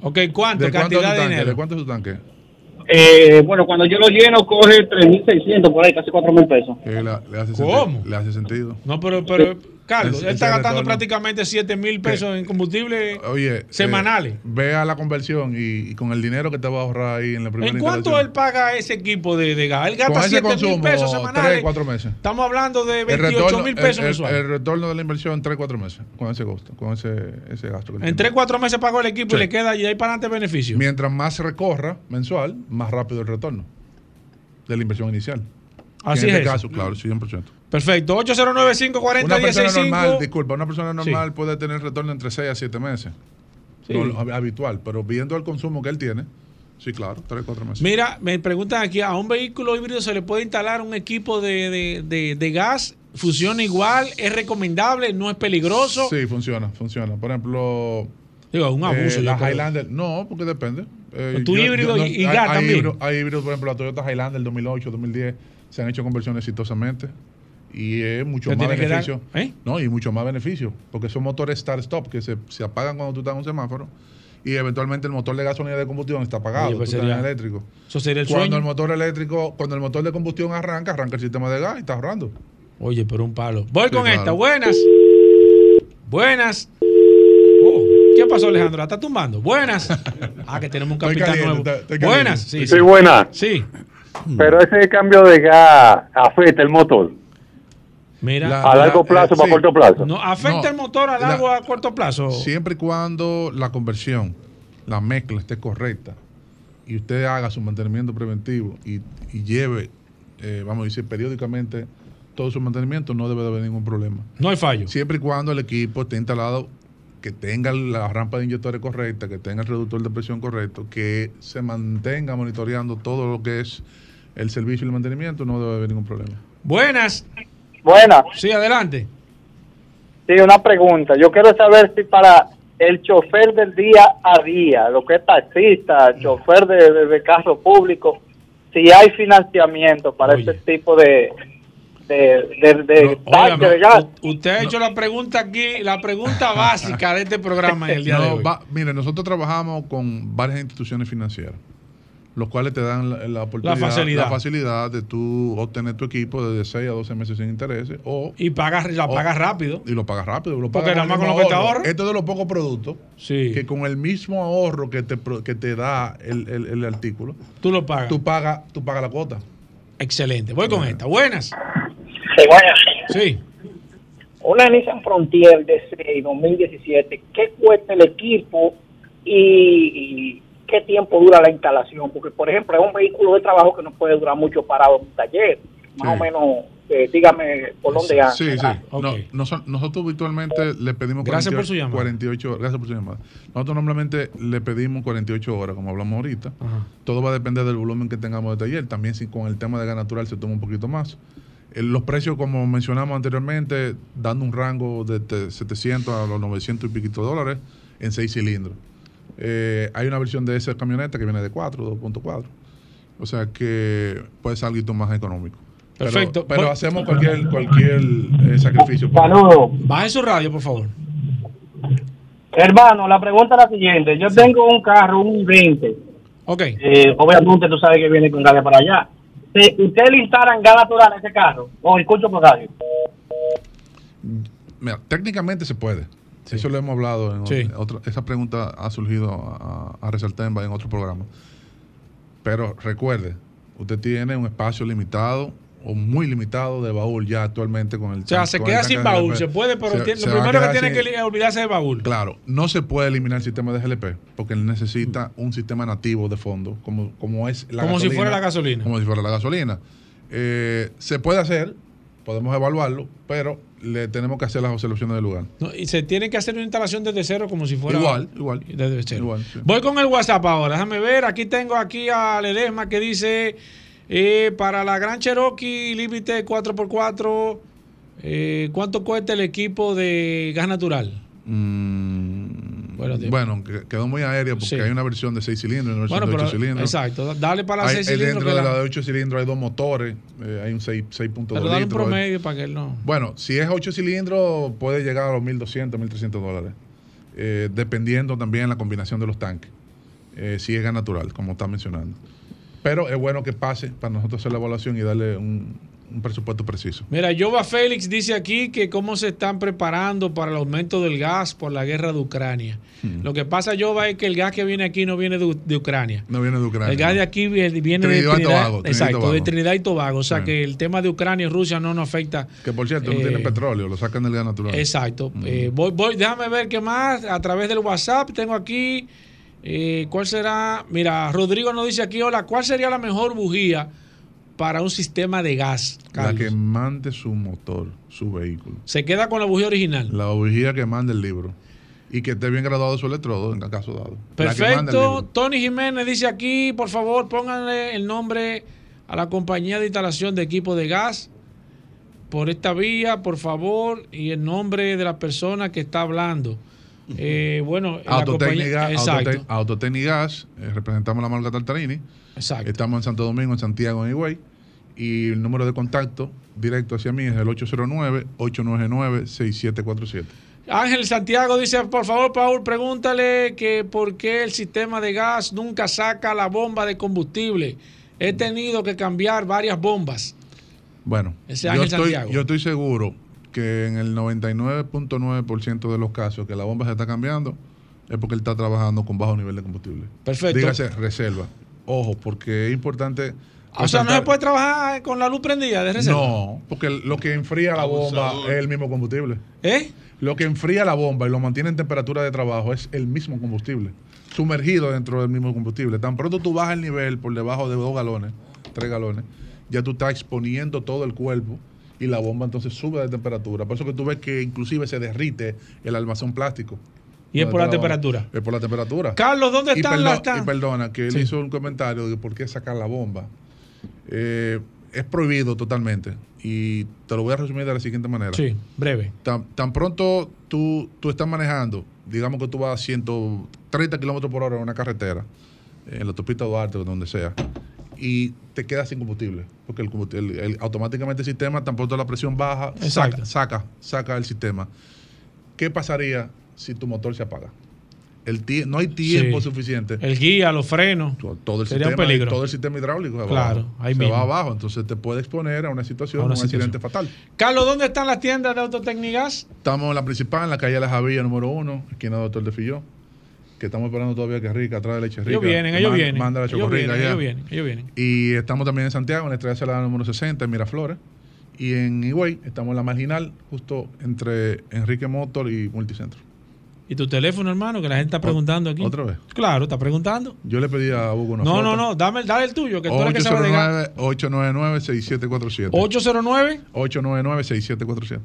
Ok, ¿cuánto? ¿De cuánto es Cantidad tu de tanque? dinero. ¿De cuánto es tu tanque? Eh, bueno, cuando yo lo lleno, coge 3.600 por ahí, casi 4.000 pesos. Que la- le, hace ¿Cómo? sentido, le hace sentido. No, pero, pero Carlos, él está gastando retorno. prácticamente 7 mil pesos en combustible Oye, semanales. eh, vea la conversión y, y con el dinero que te va a ahorrar ahí en la primera ¿En cuánto él paga ese equipo de, de gas? Él gasta ese 7 mil pesos semanales. cuatro meses. Estamos hablando de El 28 retorno, mil pesos el, mensuales. el retorno de la inversión en 3, 4 meses con ese gasto, con ese, ese gasto. que En tiene. 3, 4 meses pagó el equipo Sí. y le queda y ahí para adelante beneficio. Mientras más recorra mensual, más rápido el retorno de la inversión inicial. Así en este es. caso, claro, sí, 100%. Perfecto. 809-540-165. Una persona normal, disculpa, una persona normal puede tener retorno entre 6 a 7 meses. Sí. No, habitual, pero viendo el consumo que él tiene, sí, claro, 3, 4 meses. Mira, me preguntan aquí, ¿a un vehículo híbrido se le puede instalar un equipo de, de- de- de gas? ¿Funciona igual? ¿Es recomendable? ¿No es peligroso? Sí, funciona, funciona. Por ejemplo, Digo, un abuso. eh, la creo. Highlander, no, porque depende. Eh, Tú híbrido y- y hay- gas hay también. híbridos- Hay híbridos, por ejemplo, la Toyota Highlander 2008, 2010, se han hecho conversiones exitosamente Y es mucho más dar- beneficio. ¿eh? No, y mucho más beneficio. Porque son motores start-stop que se, se apagan cuando tú estás en un semáforo. Y eventualmente el motor de gasolina de combustión está apagado. Oye, pues tú estás en sería- eléctrico. Eso sería el cuando sueño. el motor eléctrico, cuando el motor de combustión arranca, arranca el sistema de gas y está ahorrando. Oye, pero un palo. Voy Sí, con claro. esta. Buenas. Buenas. Oh, ¿Qué pasó, Alejandro? ¿La está tumbando? Buenas. Ah, que tenemos un capitán caliente, nuevo. Buenas. Sí, Sí, buena. Sí. Pero ese cambio de gas afecta el motor. Mira. a largo plazo, para sí. corto plazo. No, ¿Afecta No, el motor a la- largo o a corto plazo? Siempre y cuando la conversión, la mezcla esté correcta y usted haga su mantenimiento preventivo y, y lleve, eh, vamos a decir, periódicamente todo su mantenimiento, no debe de haber ningún problema. No hay fallo. Siempre y cuando el equipo esté instalado, que tenga la rampa de inyectores correcta, que tenga el reductor de presión correcto, que se mantenga monitoreando todo lo que es el servicio y el mantenimiento, no debe haber ningún problema. Buenas. Buenas. Sí, adelante. Sí, una pregunta. Yo quiero saber si para el chofer del día a día, lo que es taxista, chofer de, de- de carro público, si hay financiamiento para ese tipo de de, de, de tanque de Usted ha hecho la pregunta aquí, la pregunta básica de este programa en el día de No, hoy. va- mire, nosotros trabajamos con varias instituciones financieras, los cuales te dan la, la oportunidad, La facilidad. la facilidad de tú obtener tu equipo desde 6 a 12 meses sin intereses o Y pagas, la o- pagas rápido. y lo pagas rápido. Lo Porque nada más con lo que te ahorras. Esto es de los pocos productos que con el mismo ahorro que te, pro- que te da el, el- el artículo, Tú lo pagas. tú pagas tú pagas la cuota. Excelente. Voy con esta. Buenas. Sí, buenas. Sí. Una Nissan Frontier DC 2017, ¿qué cuesta el equipo y, y qué tiempo dura la instalación? Porque, por ejemplo, es un vehículo de trabajo que no puede durar mucho parado en un taller. Más Sí. o menos, eh, dígame por dónde anda. Sí, sí. No, noso- nosotros virtualmente le pedimos Gracias por 48 su llamada. 48 gracias por su llamada. Nosotros normalmente le pedimos 48 horas, como hablamos ahorita. Todo va a depender del volumen que tengamos de taller. También si con el tema de gas natural se toma un poquito más. Eh, Los precios, como mencionamos anteriormente, dando un rango de te- 700 a los 900 y piquito dólares en 6 cilindros. Eh, hay una versión de esa camioneta que viene de 4, 2.4. O sea que puede ser algo más económico. Pero- Perfecto. Pero, hacemos cualquier, cualquier eh, sacrificio. Saludos. Baje su radio, por favor. Hermano, la pregunta es la siguiente. Yo tengo un carro, un 20. Ok. Eh, obviamente tú sabes que viene con gas de para allá. Si ¿Usted le instalan gas natural a ese carro? ¿O escucho por radio? Mira, técnicamente se puede. Eso lo hemos hablado. En Sí. otro- esa pregunta ha surgido a, a resaltar en, otro programa. Pero recuerde, usted tiene un espacio limitado o muy limitado de baúl ya actualmente con el O sea, se queda sin baúl. Se puede, pero lo primero que tiene que olvidarse es baúl. Claro, no se puede eliminar el sistema de GLP porque él necesita un sistema nativo de fondo, como, como es la Como si gasolina. fuera la gasolina. Como si fuera la gasolina. Eh, se puede hacer, podemos evaluarlo, pero le tenemos que hacer las observaciones del lugar. No, y se tiene que hacer una instalación desde cero como si fuera. Igual, igual. Desde cero. Igual, sí. Voy con el WhatsApp ahora. Déjame ver. Aquí tengo aquí a Ledesma que dice: eh, Para la Gran Cherokee límite 4x4, eh, ¿cuánto cuesta el equipo de gas natural? Bueno, de- Bueno, que- quedó muy aéreo porque Sí. hay una versión de 6 cilindros y una versión Bueno, de pero 8 cilindros. exacto, dale para la Hay- seis hay cilindros Dentro de la- de 8 cilindros hay dos motores, eh, hay un 6, 6.2 Pero dale un litros. promedio para que él no. Bueno, si es 8 cilindros, puede llegar a los 1.200, 1.300 dólares. eh, dependiendo también la combinación de los tanques. eh, si es gas natural, como está mencionando. Pero es bueno que pase para nosotros hacer la evaluación y darle un, un presupuesto preciso. Mira, Jova Félix dice aquí que cómo se están preparando para el aumento del gas por la guerra de Ucrania. Hmm. Lo que pasa, Jova, es que el gas que viene aquí no viene de, de Ucrania. No viene de Ucrania. El gas de aquí viene de Trinidad y Tobago, Trinidad exacto, de. Trinidad y Tobago. O sea Sí. que el tema de Ucrania y Rusia no nos afecta. Que por cierto, no Eh, tiene petróleo, lo sacan del gas natural. Exacto. Eh, voy, voy, déjame ver qué más. A través del WhatsApp tengo aquí. eh, ¿Cuál será? Mira, Rodrigo nos dice aquí: Hola, ¿cuál sería la mejor bujía para un sistema de gas? La que mande su motor, su vehículo. Se queda con la bujía original. La bujía que mande el libro. Y que esté bien graduado su electrodo, en caso dado. Perfecto. Tony Jiménez dice aquí, por favor, pónganle el nombre a la compañía de instalación de equipo de gas por esta vía, por favor, y el nombre de la persona que está hablando. Eh, bueno, Autotecnigas, eh, representamos la marca Tartarini. Exacto. Estamos en Santo Domingo, en Santiago, en Higüey. y el número de contacto directo hacia mí es el 809-899-6747. Ángel Santiago dice, por favor, Paul, pregúntale que por qué el sistema de gas nunca saca la bomba de combustible. He tenido que cambiar varias bombas. Bueno, Ese yo Ángel estoy, Santiago. yo estoy seguro que en el 99.9% de los casos que la bomba se está cambiando es porque él está trabajando con bajo nivel de combustible. Perfecto. Dígase reserva. Ojo, porque es importante. O sea, no se puede trabajar con la luz prendida de reserva. No, porque lo que enfría la bomba es el mismo combustible. ¿Eh? Lo que enfría la bomba y lo mantiene en temperatura de trabajo es el mismo combustible, sumergido dentro del mismo combustible. Tan pronto tú bajas el nivel por debajo de dos galones, tres galones, ya tú estás exponiendo todo el cuerpo y la bomba entonces sube de temperatura. Por eso que tú ves que inclusive se derrite el almacén plástico. Y es por la temperatura. Es por la temperatura. Carlos, ¿dónde Y están las Y perdona, que él Sí. hizo un comentario de por qué sacar la bomba. Eh, es prohibido totalmente. Y te lo voy a resumir de la siguiente manera. Sí, breve. Tan, tan pronto tú, tú estás manejando, digamos que tú vas a 130 kilómetros por hora en una carretera, en la autopista Duarte o donde sea, y te quedas sin combustible. Porque el, combustible- el- el- automáticamente el sistema, tan pronto la presión baja, Exacto. saca, saca, saca el sistema. ¿Qué pasaría si tu motor se apaga? El no hay tiempo Sí. suficiente. El guía, los frenos. Todo el, Sería un sistema, peligro. todo el sistema hidráulico se va Claro, abajo. ahí se mismo. va abajo. Entonces te puede exponer a una situación, A una un accidente fatal. Carlos, ¿dónde están las tiendas de Autotecnigas? Estamos en la principal, en la calle de la Javilla número uno, esquina Doctor de Filló. Que estamos esperando todavía que rica, atrás de leche rica. Ellos vienen, ellos Man- vienen. Manda la ellos vienen, allá. ellos vienen, ellos vienen. Y estamos también en Santiago, en la estrella Salada número 60, en Miraflores. Y en Higüey, estamos en la marginal, justo entre Enrique Motor y Multicentro. ¿Y tu teléfono, hermano? Que la gente está preguntando aquí. ¿Otra vez? Claro, está preguntando. Yo le pedí a Hugo una No, foto. no, no, dame, dale el tuyo, que tú eres que sabe de gas. 899-899-6747. 809 899-6747.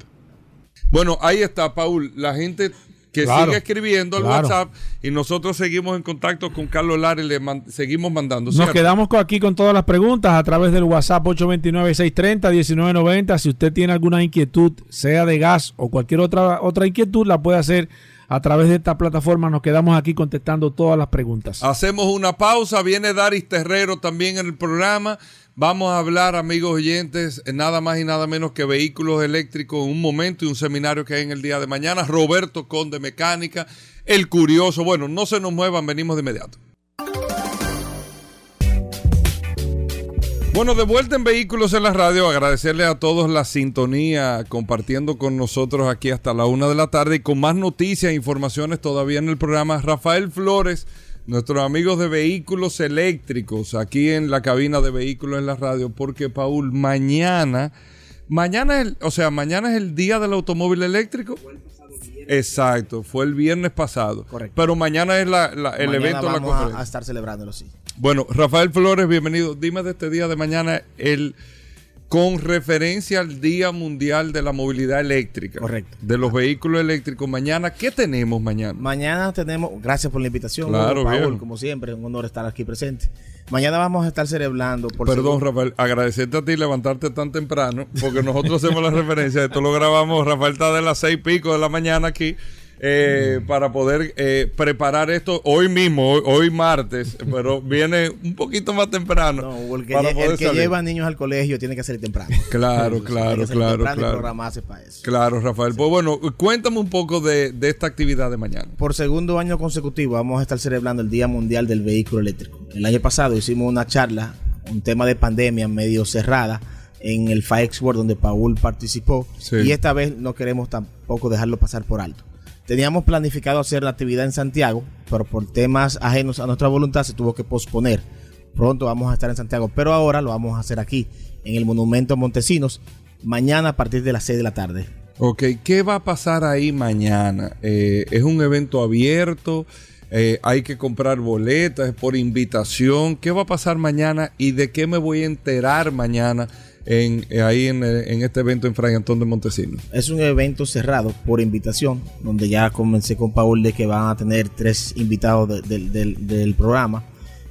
Bueno, ahí está, Paul. La gente que Claro, sigue escribiendo al claro. WhatsApp y nosotros seguimos en contacto con Carlos Lara y le man- seguimos mandando. Nos quedamos aquí con todas las preguntas a través del WhatsApp 829-630-1990. Si usted tiene alguna inquietud, sea de gas o cualquier otra, otra inquietud, la puede hacer a través de esta plataforma. Nos quedamos aquí contestando todas las preguntas. Hacemos una pausa, viene Daris Terrero también en el programa. Vamos a hablar, amigos oyentes, nada más y nada menos que vehículos eléctricos en un momento y un seminario que hay en el día de mañana. Roberto Conde Mecánica, El Curioso. Bueno, no se nos muevan, venimos de inmediato. Bueno, de vuelta en Vehículos en la Radio, agradecerle a todos la sintonía, compartiendo con nosotros aquí hasta la una de la tarde y con más noticias e informaciones todavía en el programa. Rafael Flores, nuestros amigos de Vehículos Eléctricos, aquí en la cabina de Vehículos en la Radio, porque Paul, mañana, mañana es, el- o sea, mañana es el día del automóvil eléctrico. Exacto, fue el viernes pasado. Correcto. Pero mañana es la- la- el Mañana evento de la vamos a- a estar celebrándolo, sí. Bueno, Rafael Flores, bienvenido. Dime de este día de mañana el con referencia al Día Mundial de la Movilidad Eléctrica. Correcto. De los vehículos eléctricos. Mañana, ¿qué tenemos mañana? Mañana tenemos, gracias por la invitación, Claro, Paul, como siempre, un honor estar aquí presente. Mañana vamos a estar celebrando por Perdón, segundo- Rafael, agradecerte a ti levantarte tan temprano, porque nosotros hacemos la referencia, esto lo grabamos, Rafael está de las seis y pico de la mañana aquí, eh, para poder eh, preparar esto hoy mismo, hoy, hoy martes, pero viene un poquito más temprano. No, el que, para lle- poder el que salir. lleva niños al colegio tiene que salir temprano. Claro, claro, claro, y claro. programarse para eso. Claro, Rafael. Pues bueno, cuéntame un poco de, de esta actividad de mañana. Por segundo año consecutivo vamos a estar celebrando el Día Mundial del Vehículo Eléctrico. El año pasado hicimos una charla, un tema de pandemia medio cerrada en el FAEX World donde Paul participó Sí. y esta vez no queremos tampoco dejarlo pasar por alto. Teníamos planificado hacer la actividad en Santiago, pero por temas ajenos a nuestra voluntad se tuvo que posponer. Pronto vamos a estar en Santiago, pero ahora lo vamos a hacer aquí, en el Monumento Montesinos, mañana a partir de las 6 de la tarde. Ok, ¿qué va a pasar ahí mañana? Eh, ¿Es un evento abierto? Eh, ¿Hay que comprar boletas? ¿Es por invitación? ¿Qué va a pasar mañana y de qué me voy a enterar mañana en, eh, ahí en, eh, en este evento en Fray Antón de Montesinos? Es un evento cerrado por invitación, donde ya comencé con Paul de que van a tener tres invitados de- del- programa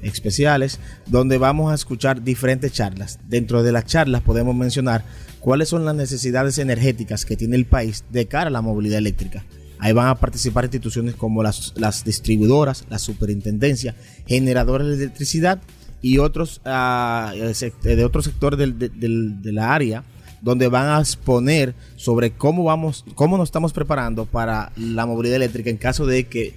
especiales, donde vamos a escuchar diferentes charlas. Dentro de las charlas podemos mencionar cuáles son las necesidades energéticas que tiene el país de cara a la movilidad eléctrica. Ahí van a participar instituciones como las, las distribuidoras, la superintendencia, generadores de electricidad y otros sec- de otros sectores del, de, del- de la área donde van a exponer sobre cómo vamos, cómo nos estamos preparando para la movilidad eléctrica en caso de que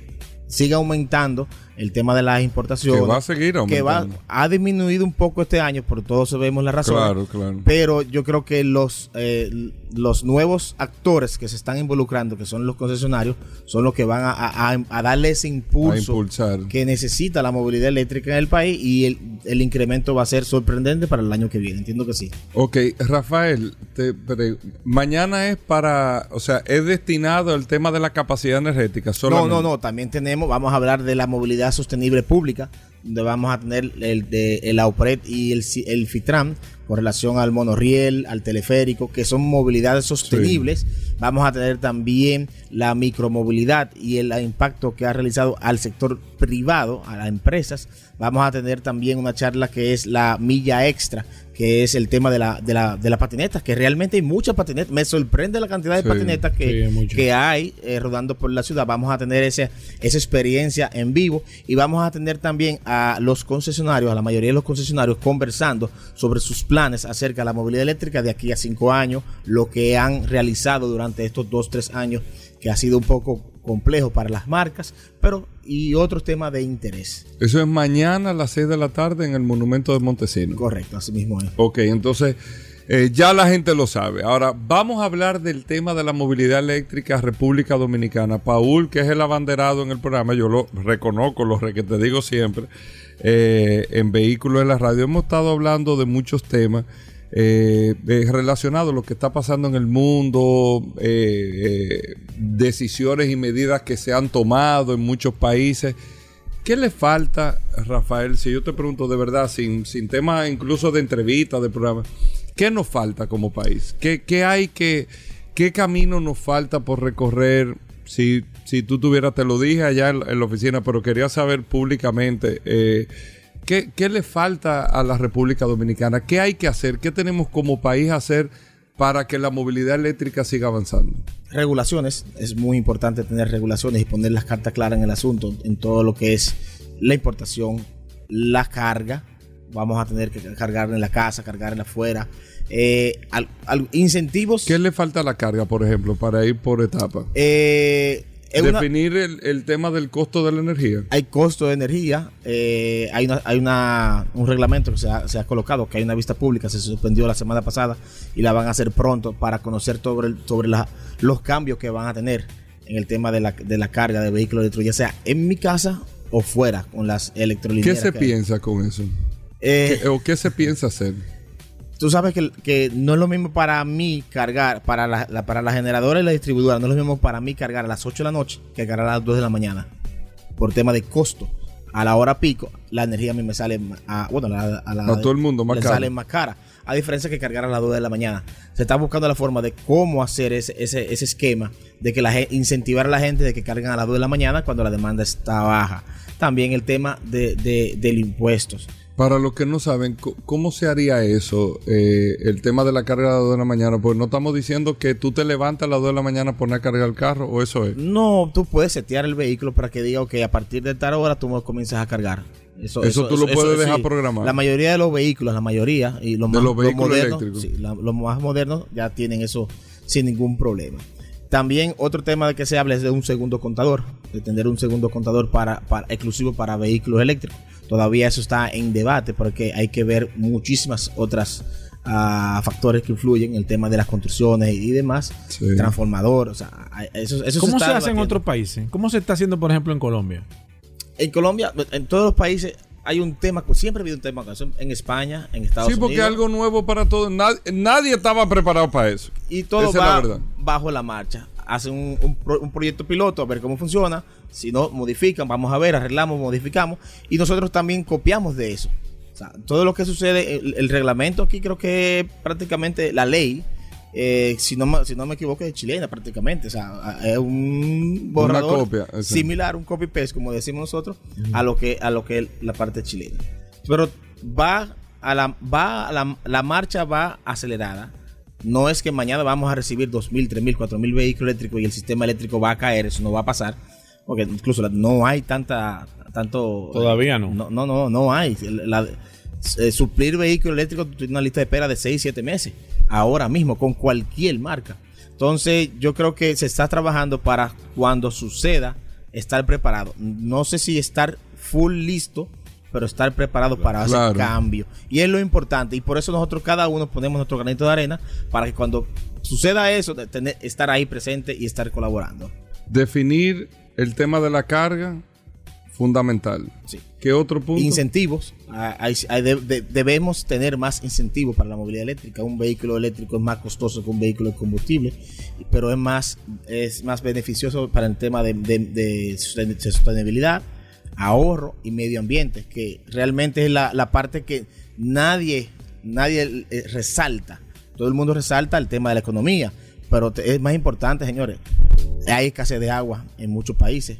siga aumentando el tema de las importaciones. Que va a seguir que va- aumentando. ha disminuido un poco este año, por todos sabemos la razón. Claro, claro. Pero yo creo que los, eh, los nuevos actores que se están involucrando, que son los concesionarios, son los que van a, a- a- darle ese impulso que necesita la movilidad eléctrica en el país y el, el incremento va a ser sorprendente para el año que viene. Entiendo que sí. Ok, Rafael, te mañana es para, o sea, es destinado al tema de la capacidad energética. No, solamente. no, no. También tenemos, vamos a hablar de la movilidad sostenible pública, donde vamos a tener el de el AUPRED y el, el FITRAM con relación al monorriel, al teleférico, que son movilidades sostenibles. Vamos a tener también la micromovilidad y el impacto que ha realizado al sector privado, a las empresas. Vamos a tener también una charla que es la milla extra, que es el tema de la, de la, de las patinetas, que realmente hay muchas patinetas. Me sorprende la cantidad de Sí, patinetas que, sí, que hay eh, rodando por la ciudad. Vamos a tener ese, esa experiencia en vivo y vamos a tener también a los concesionarios, a la mayoría de los concesionarios, conversando sobre sus planes acerca de la movilidad eléctrica de aquí a cinco años, lo que han realizado durante estos dos, tres años, que ha sido un poco complejo para las marcas, pero y otros temas de interés. Eso es mañana a las 6 de la tarde en el Monumento de Montesino. Correcto, así mismo es. Ok, entonces eh, ya la gente lo sabe. Ahora vamos a hablar del tema de la movilidad eléctrica República Dominicana. Paul, que es el abanderado en el programa, yo lo reconozco, lo que te digo siempre, eh, en Vehículos de la Radio hemos estado hablando de muchos temas. Eh, relacionados a lo que está pasando en el mundo, eh, eh, decisiones y medidas que se han tomado en muchos países. ¿Qué le falta, Rafael? Si yo te pregunto de verdad, sin, sin tema incluso de entrevista, de programa, ¿qué nos falta como país? ¿Qué, qué hay que, qué camino nos falta por recorrer? Si, si tú tuvieras, te lo dije allá en, en la oficina, pero quería saber públicamente, ¿qué, ¿qué le falta a la República Dominicana? ¿Qué hay que hacer? ¿Qué tenemos como país hacer para que la movilidad eléctrica siga avanzando? regulaciones. Es muy importante tener regulaciones y poner las cartas claras en el asunto, en todo lo que es la importación, la carga. Vamos a tener que cargar en la casa, cargar en afuera. Eh, al- al- incentivos. ¿Qué le falta a la carga, por ejemplo, para ir por etapa? Eh, es una- Definir el, el tema del costo de la energía. hay costo de energía, eh, hay, una, hay una, un reglamento que se ha, se ha colocado, que hay una vista pública, se suspendió la semana pasada y la van a hacer pronto para conocer sobre, el- sobre la- los cambios que van a tener en el tema de la, de la carga de vehículos eléctricos, ya sea en mi casa o fuera con las ¿Qué electrolineras. se que hay. piensa con eso? Eh, ¿Qué- ¿O qué se piensa hacer? Tú sabes que, que no es lo mismo para mí cargar, para la, la- para la generadora y la distribuidora, no es lo mismo para mí cargar a las 8 de la noche que cargar a las 2 de la mañana. Por tema de costo. A la hora pico, la energía a mí me sale, a, bueno, a, la- a la- A todo el mundo más le caro. sale más cara. A diferencia que cargar a las 2 de la mañana. Se está buscando la forma de cómo hacer ese, ese, ese esquema, de que la incentivar a la gente de que carguen a las 2 de la mañana cuando la demanda está baja. También el tema de, de, del impuestos. Para los que no saben, ¿cómo se haría eso? eh, el tema de la carga a las 2 de la mañana. Pues no estamos diciendo que tú te levantas a las 2 de la mañana a poner a cargar el carro, o eso es. No, tú puedes setear el vehículo para que diga, ok, a partir de tal hora tú comienzas a cargar. Eso tú lo puedes dejar programado. La mayoría de los vehículos, la mayoría, y los, De más, los vehículos modernos, sí, la- los más modernos ya tienen eso sin ningún problema. También otro tema de que se habla es de un segundo contador, de tener un segundo contador para, para exclusivo para vehículos eléctricos. Todavía eso está en debate porque hay que ver muchísimas otras ah, factores que influyen en el tema de las construcciones y demás, Sí. transformador, o sea, eso, eso ¿Cómo se, está hace en otros países? ¿Cómo se está haciendo, por ejemplo, en Colombia? En Colombia, en todos los países hay un tema, siempre ha habido un tema en España, en Estados Sí, porque Unidos. algo nuevo para todos. Nad- nadie estaba preparado para eso. y todo Esa es la va bajo la marcha. Hacen un, un pro- un proyecto piloto a ver cómo funciona. Si no, modifican, vamos a ver, arreglamos, modificamos. Y nosotros también copiamos de eso. O sea, todo lo que sucede, el, el reglamento aquí creo que es prácticamente la ley. eh, si, no, me- si no me equivoco, es chilena prácticamente. O sea, es un borrador copia, similar, un copy paste, como decimos nosotros, a lo que a lo que es la parte chilena. Pero va a la, va a la, la marcha va acelerada. No es que mañana vamos a recibir 2.000, 3.000, 4.000 vehículos eléctricos y el sistema eléctrico va a caer, eso no va a pasar, porque incluso no hay tanta tanto Todavía no. No, no, no, no hay. La- eh, suplir vehículos eléctricos tiene una lista de espera de 6, 7 meses. Ahora mismo, con cualquier marca. Entonces, yo creo que se está trabajando para cuando suceda, estar preparado. No sé si estar full listo, pero estar preparado para ese Claro. cambio. Y es lo importante. Y por eso nosotros cada uno ponemos nuestro granito de arena para que cuando suceda eso, de tener- estar ahí presente y estar colaborando. Definir el tema de la carga, fundamental. ¿Qué otro punto? Incentivos. Ah, hay- hay de- de- debemos tener más incentivos para la movilidad eléctrica. Un vehículo eléctrico es más costoso que un vehículo de combustible, pero es más, es más beneficioso para el tema de, de- de sosten- de sostenibilidad, ahorro y medio ambiente, que realmente es la, la parte que nadie, nadie eh, resalta. Todo el mundo resalta el tema de la economía, pero es más importante, señores. Hay escasez de agua en muchos países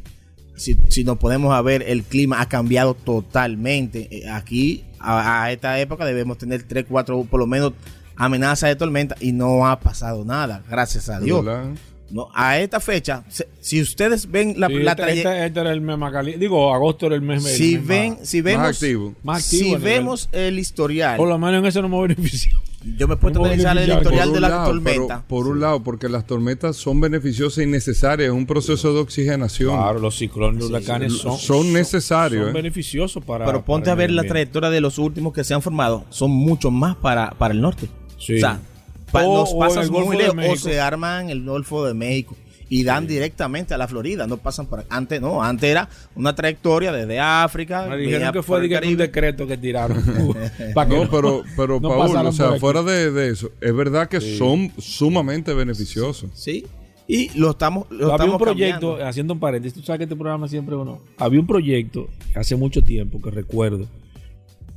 si, si nos podemos a ver, el clima ha cambiado totalmente. Eh, Aquí, a, a esta época, debemos tener 3, 4, por lo menos, amenazas de tormenta y no ha pasado nada, gracias a Dios. ¿Verdad? No, a esta fecha, si ustedes ven la, Sí, la este, este- este era el mes más caliente. Digo, agosto era el mes, el si mes ven, más, si vemos, más activo. Más activo si nivel- vemos el historial, Por lo menos en eso no me benefició. Yo me he puesto a analizar el un de la lado, tormenta. por un lado, porque las tormentas son beneficiosas y necesarias, es un proceso de oxigenación. Claro, los ciclones, los huracanes son, son necesarios. son ¿eh? beneficiosos para. pero ponte para a ver la trayectoria de los últimos que se han formado, son mucho más para, para el norte. Sí. O sea, pa- O- nos o en pasan muy lejos o se arman el Golfo de México y dan directamente a la Florida, no pasan por antes no, antes era una trayectoria desde África, Me dijeron que fue un decreto que tiraron. Que No, pero, pero no Paul, o sea, fuera de, de eso, es verdad que Sí. son sumamente beneficiosos. Sí. Y lo estamos lo había estamos un proyecto, cambiando. haciendo un paréntesis, tú sabes que este programa siempre uno. Había un proyecto hace mucho tiempo que recuerdo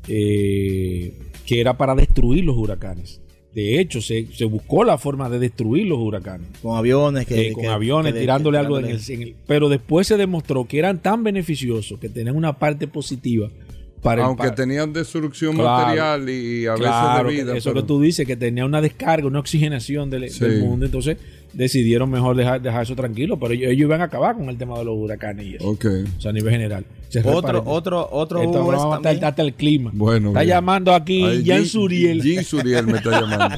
eh, que era para destruir los huracanes. De hecho, se, se buscó la forma de destruir los huracanes. con aviones que, Eh, con que- aviones, que- tirándole que- algo en el, en el- Pero después se demostró que eran tan beneficiosos que tenían una parte positiva para el Aunque tenían destrucción Claro. material y a Claro, veces de vida. Eso pero- que tú dices, que tenía una descarga, una oxigenación del, Sí. del mundo. Entonces decidieron mejor dejar, dejar eso tranquilo. Pero ellos, ellos iban a acabar con el tema de los huracanes y eso. Ok. O sea, a nivel general. Cerré Otro- otro- otro Esto hubo vamos es a matar también- hasta el clima. Bueno, Está bien. llamando aquí Ay, Suriel. Jin Suriel me está llamando.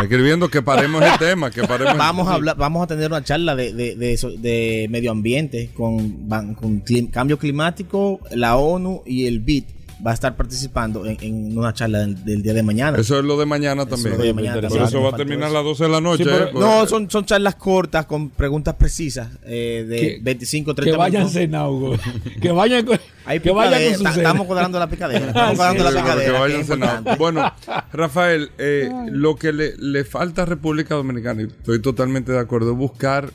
Escribiendo que paremos el tema, que paremos Vamos a hablar, vamos a tener una charla de, de, de, eso- de medio ambiente con, con clim- cambio climático, la ONU y el BID va a estar participando en, en una charla del, del día de mañana. Eso es lo de mañana Eso también. es lo de mañana Pero también. eso va a terminar a las 12 de la noche. Sí, pero- ¿eh? no, son, son charlas cortas con preguntas precisas eh, de Que- 25, 30 Que vayan minutos. Que vayan con, Hay que vayan con su. Estamos cuadrando la picadera. Estamos cuadrando la Sí, picadera. que vayan cenado. Bueno, Rafael, eh, lo que le, le falta a República Dominicana, y estoy totalmente de acuerdo, es buscar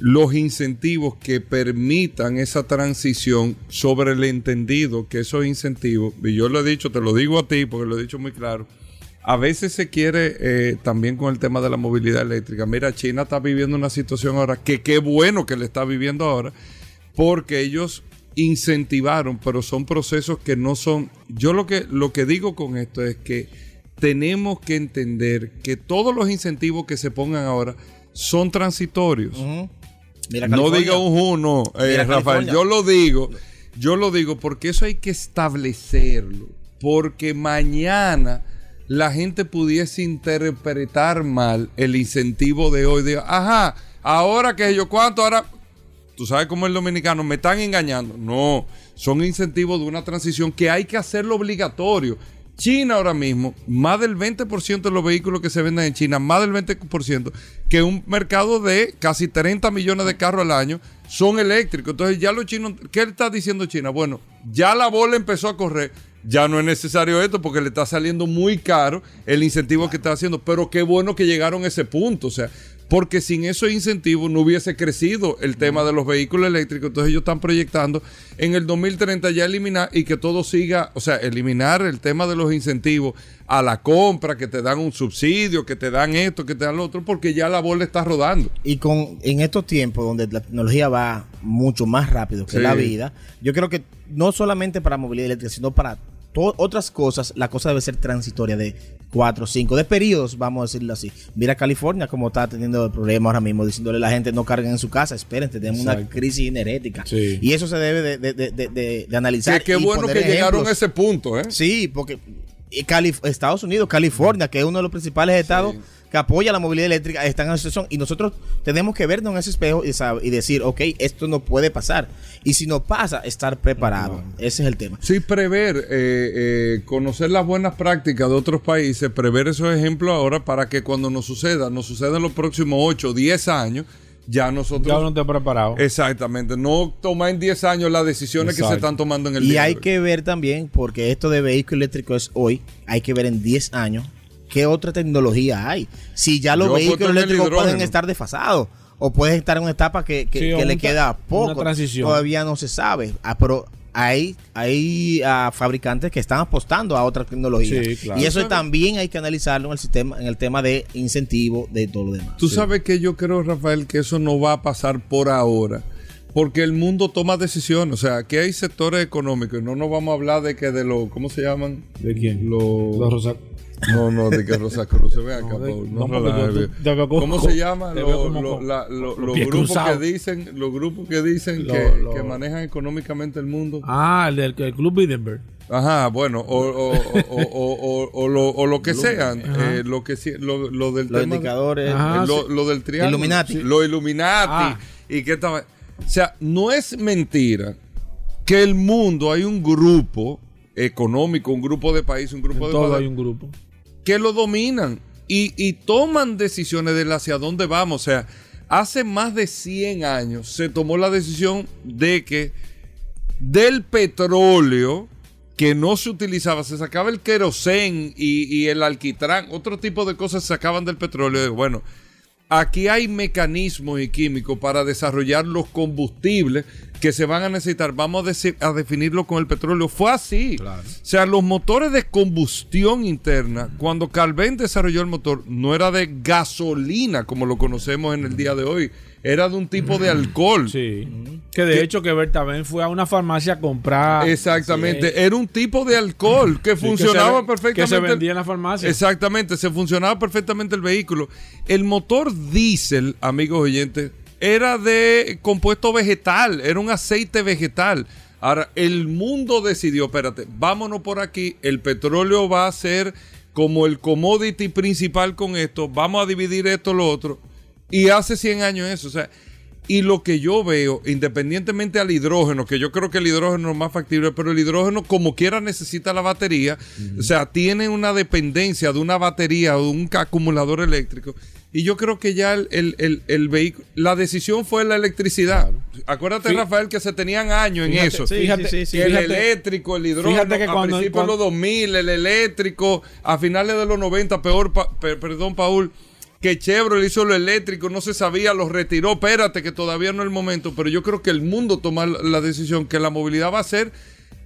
los incentivos que permitan esa transición sobre el entendido que esos incentivos, y yo lo he dicho, te lo digo a ti porque lo he dicho muy claro, a veces se quiere eh, también con el tema de la movilidad eléctrica. Mira, China está viviendo una situación ahora que qué bueno que le está viviendo ahora, porque ellos incentivaron, pero son procesos que no son. Yo lo que, lo que digo con esto es que tenemos que entender que todos los incentivos que se pongan ahora son transitorios. Mira no diga un uno, eh, Rafael. California. Yo lo digo, yo lo digo porque eso hay que establecerlo. Porque mañana la gente pudiese interpretar mal el incentivo de hoy. Diga, ajá, ahora que yo cuánto, ahora tú sabes cómo el dominicano me están engañando. No, son incentivos de una transición que hay que hacerlo obligatorio. China ahora mismo, más del 20% de los vehículos que se venden en China, más del 20%, que un mercado de casi 30 millones de carros al año son eléctricos. Entonces ya los chinos, ¿qué está diciendo China? Bueno, ya la bola empezó a correr, ya no es necesario esto porque le está saliendo muy caro el incentivo que está haciendo, pero qué bueno que llegaron a ese punto, o sea, porque sin esos incentivos no hubiese crecido el tema de los vehículos eléctricos. Entonces ellos están proyectando en el 2030 ya eliminar y que todo siga, o sea, eliminar el tema de los incentivos a la compra, que te dan un subsidio, que te dan esto, que te dan lo otro, porque ya la bola está rodando. Y con en estos tiempos donde la tecnología va mucho más rápido que Sí. la vida, yo creo que no solamente para movilidad eléctrica, sino para otras cosas, la cosa debe ser transitoria de cuatro o cinco, de periodos, vamos a decirlo así. Mira California como está teniendo el problema ahora mismo, diciéndole a la gente no carguen en su casa, esperen, tenemos una crisis energética. Sí. Y eso se debe de, de- de- de- analizar. Que qué y bueno que llegaron a ese punto, ¿eh? Sí, porque Estados Unidos, California, que es uno de los principales estados que apoya la movilidad eléctrica, están en esa situación y nosotros tenemos que vernos en ese espejo y, decir, ok, esto no puede pasar. Y si no pasa, estar preparado. Ese es el tema. Sí, prever, eh, eh, conocer las buenas prácticas de otros países, prever esos ejemplos ahora para que cuando nos suceda, nos suceda en los próximos 8 o 10 años, ya nosotros... Ya uno está preparado. Exactamente, no tomar en 10 años las decisiones que se están tomando en el Y día hay de hoy. que ver también, porque esto de vehículo eléctrico es hoy, hay que ver en 10 años qué otra tecnología hay. Si ya los Yo vehículos el eléctricos pueden estar desfasados o pueden estar en una etapa que, que- Sí, que o le queda poco. transición. Todavía no se sabe. Ah, pero hay, hay ah, fabricantes que están apostando a otra tecnología. Sí, claro. Y eso también hay que analizarlo en el sistema, en el tema de incentivo de todo lo demás. Tú sabes que yo creo, Rafael, que eso no va a pasar por ahora. Porque el mundo toma decisiones. O sea, aquí hay sectores económicos. y No nos vamos a hablar de que de los. ¿Cómo se llaman? ¿De quién? Los. Los Rosa- No, no, de que Rosacruz se vea acá, No, de- Paul, no, no ¿Cómo se llama? Lo- lo- lo- los grupos cruzado. que dicen, los grupos que dicen Lo- que, lo- que manejan económicamente el mundo. Ah, el del el Club Bilderberg. Ajá, bueno, o, o, o, o, o- o lo, o lo que sean, eh, lo que lo, lo del Los tema- indicadores. eh, Ajá, lo, sí. lo del triángulo, Illuminati. Sí. lo Illuminati Ah. y que estaba, o sea, no es mentira que el mundo hay un grupo económico, un grupo de países, un grupo En de todo hay un grupo. que lo dominan y, y toman decisiones de hacia dónde vamos. O sea, hace más de 100 años se tomó la decisión de que del petróleo que no se utilizaba, se sacaba el querosén y, y el alquitrán, otro tipo de cosas se sacaban del petróleo. Bueno, aquí hay mecanismos y químicos para desarrollar los combustibles que se van a necesitar. Vamos a, definirlo con el petróleo. Fue así. O sea, los motores de combustión interna, cuando Calvin desarrolló el motor, no era de gasolina como lo conocemos en el día de hoy. Era de un tipo de alcohol. Sí. Que de hecho que Bertaben fue a una farmacia a comprar. Exactamente. Era un tipo de alcohol que Sí, funcionaba que se- perfectamente. que se vendía en la farmacia. Exactamente. Se funcionaba perfectamente el vehículo. El motor diésel, amigos oyentes, era de compuesto vegetal. Era un aceite vegetal. Ahora, el mundo decidió, espérate, vámonos por aquí. El petróleo va a ser como el commodity principal con esto. Vamos a dividir esto, lo otro. Y hace 100 años eso. O sea, y lo que yo veo, independientemente al hidrógeno, que yo creo que el hidrógeno es más factible, pero el hidrógeno como quiera necesita la batería, o sea, tiene una dependencia de una batería o de un acumulador eléctrico. Y yo creo que ya el, el- el- el vehículo, la decisión fue la electricidad. Acuérdate, Fí- Rafael, que se tenían años en Fíjate, eso. sí, Fíjate- sí, sí, sí, el fíjate- eléctrico, el hidrógeno, fíjate que a cuando- principios de los cuando- 2000, el eléctrico, a finales de los 90, peor, pa- per- perdón, Paul, que Chevrolet hizo lo eléctrico, no se sabía, lo retiró, espérate, que todavía no es el momento, pero yo creo que el mundo toma la decisión que la movilidad va a ser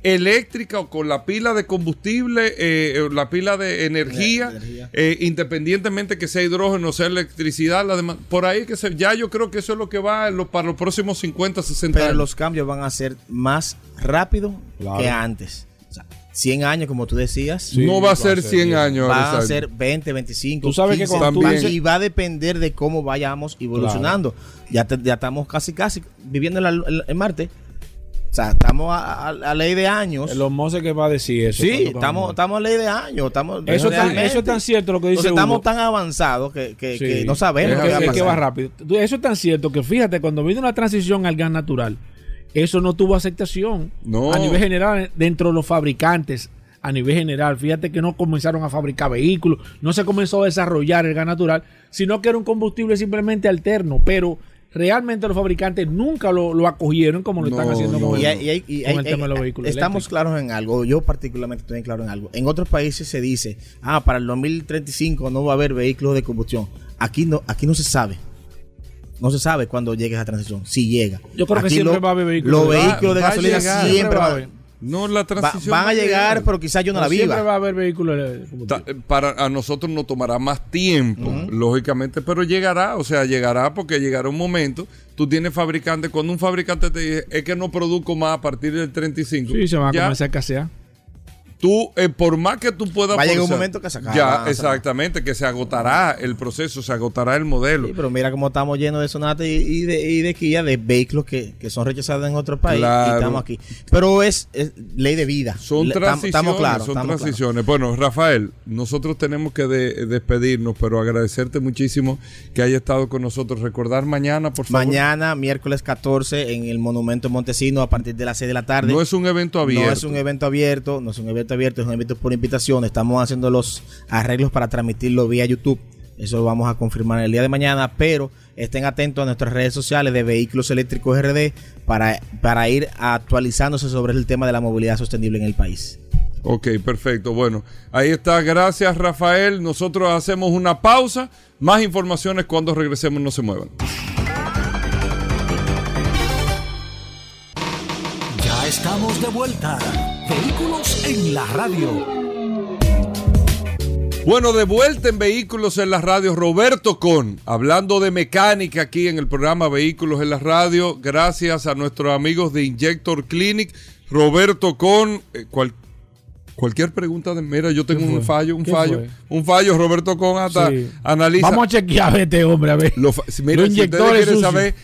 eléctrica o con la pila de combustible, eh, eh, la pila de energía, eh, independientemente que sea hidrógeno, sea electricidad, la demás, por ahí que se, ya yo creo que eso es lo que va lo- para los próximos 50, 60 Pero años. los cambios van a ser más rápido Claro. que antes. O sea, 100 años, como tú decías. Sí, No va a ser 100 años, Va a ser 20, 25. Tú sabes que 15, cuando tú dices- Y va a depender de cómo vayamos evolucionando. Ya, te- ya estamos casi, casi viviendo en, la, en Marte. O sea, estamos a, a- a ley de años. Los Mose que va a decir eso. Sí, estamos, estamos a ley de años. Estamos, Eso, es tan, realmente. eso es tan cierto lo que dice Entonces, estamos tan avanzados que, que- Sí. que no sabemos Es qué va a que- que pasar. va rápido. Eso es tan cierto que fíjate, cuando vino la transición al gas natural, eso no tuvo aceptación No. a nivel general dentro de los fabricantes. A nivel general, fíjate que no comenzaron a fabricar vehículos, no se comenzó a desarrollar el gas natural, sino que era un combustible simplemente alterno, pero realmente los fabricantes nunca lo, lo acogieron como lo están haciendo con, Y el, hay- y hay- y con hay- el tema de los hay- vehículos. Estamos eléctricos. claros en algo. Yo particularmente estoy claro en algo. En otros países se dice, ah, para el 2035 no va a haber vehículos de combustión. Aquí no, aquí no se sabe. No se sabe cuándo llegue esa transición. Si llega. Yo creo que Aquí siempre lo- va a haber vehículos Los de- vehículos de gasolina siempre va a haber. No, la va- transición van va a llegar, pero quizás yo no, la Siempre viva. va a haber vehículos eh, Para a nosotros nos tomará más tiempo, lógicamente, pero llegará, o sea, llegará porque llegará un momento. Tú tienes fabricantes, cuando un fabricante te dice, es que no produzco más a partir del 35. Sí, se van a ya, comenzar a escasear. Tú, eh, por más que tú puedas... Va a llegar un momento que se acaba, Ya, exactamente, que se agotará el proceso, se agotará el modelo. Sí, pero mira cómo estamos llenos de Sonata y, y de, y de Kia, de vehículos que, que son rechazados en otro país Claro. y estamos aquí. Pero es, es ley de vida. Son Le- transiciones, Estamos claros. son estamos claros. transiciones. Bueno, Rafael, nosotros tenemos que de- despedirnos, pero agradecerte muchísimo que haya estado con nosotros. Recordar mañana, por favor. Mañana, miércoles 14, en el Monumento Montesino, a partir de las 6 de la tarde. No es un evento abierto. No es un evento abierto, no es un evento abierto, es un evento por invitación. Estamos haciendo los arreglos para transmitirlo vía YouTube. Eso lo vamos a confirmar el día de mañana, pero estén atentos a nuestras redes sociales de Vehículos Eléctricos RD para, para ir actualizándose sobre el tema de la movilidad sostenible en el país. Ok, perfecto. Bueno, ahí está. Gracias, Rafael. Nosotros hacemos una pausa. Más informaciones cuando regresemos. No se muevan. Ya estamos de vuelta. Vehículos en la radio. Bueno, de vuelta en Vehículos en la Radio, Roberto Con, hablando de mecánica aquí en el programa Vehículos en la Radio, gracias a nuestros amigos de Injector Clinic, Roberto Con, eh, cual- cualquier pregunta de, mira, yo tengo ¿Qué un fallo, un ¿Qué fallo, fue? un fallo, Roberto Con hasta Sí. analiza. Vamos a chequear a este hombre, a ver. Lo mira, Los si ustedes inyectores quieren saber,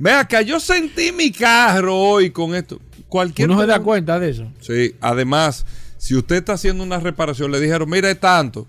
ve acá, yo sentí mi carro hoy con esto. Cualquier Uno se da cuenta de eso. Sí, además, si usted está haciendo una reparación, le dijeron, mira, es tanto.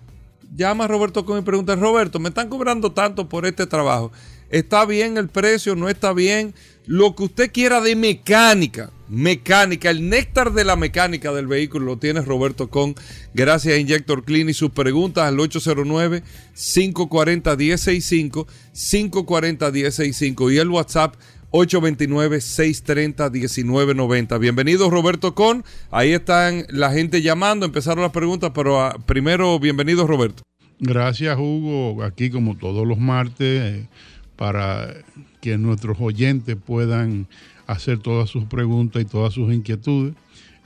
Llama a Roberto Con y pregunta, Roberto, me están cobrando tanto por este trabajo. ¿Está bien el precio? ¿No está bien? Lo que usted quiera de mecánica, mecánica, el néctar de la mecánica del vehículo lo tiene Roberto Con. Gracias a Injector Clinic. Sus preguntas al 809-540-1065, 540-1065 y el WhatsApp 829-630-1990. Bienvenido Roberto Con. Ahí están la gente llamando, empezaron las preguntas, pero ah, primero, bienvenido Roberto. Gracias, Hugo. Aquí, como todos los martes, eh, para que nuestros oyentes puedan hacer todas sus preguntas y todas sus inquietudes.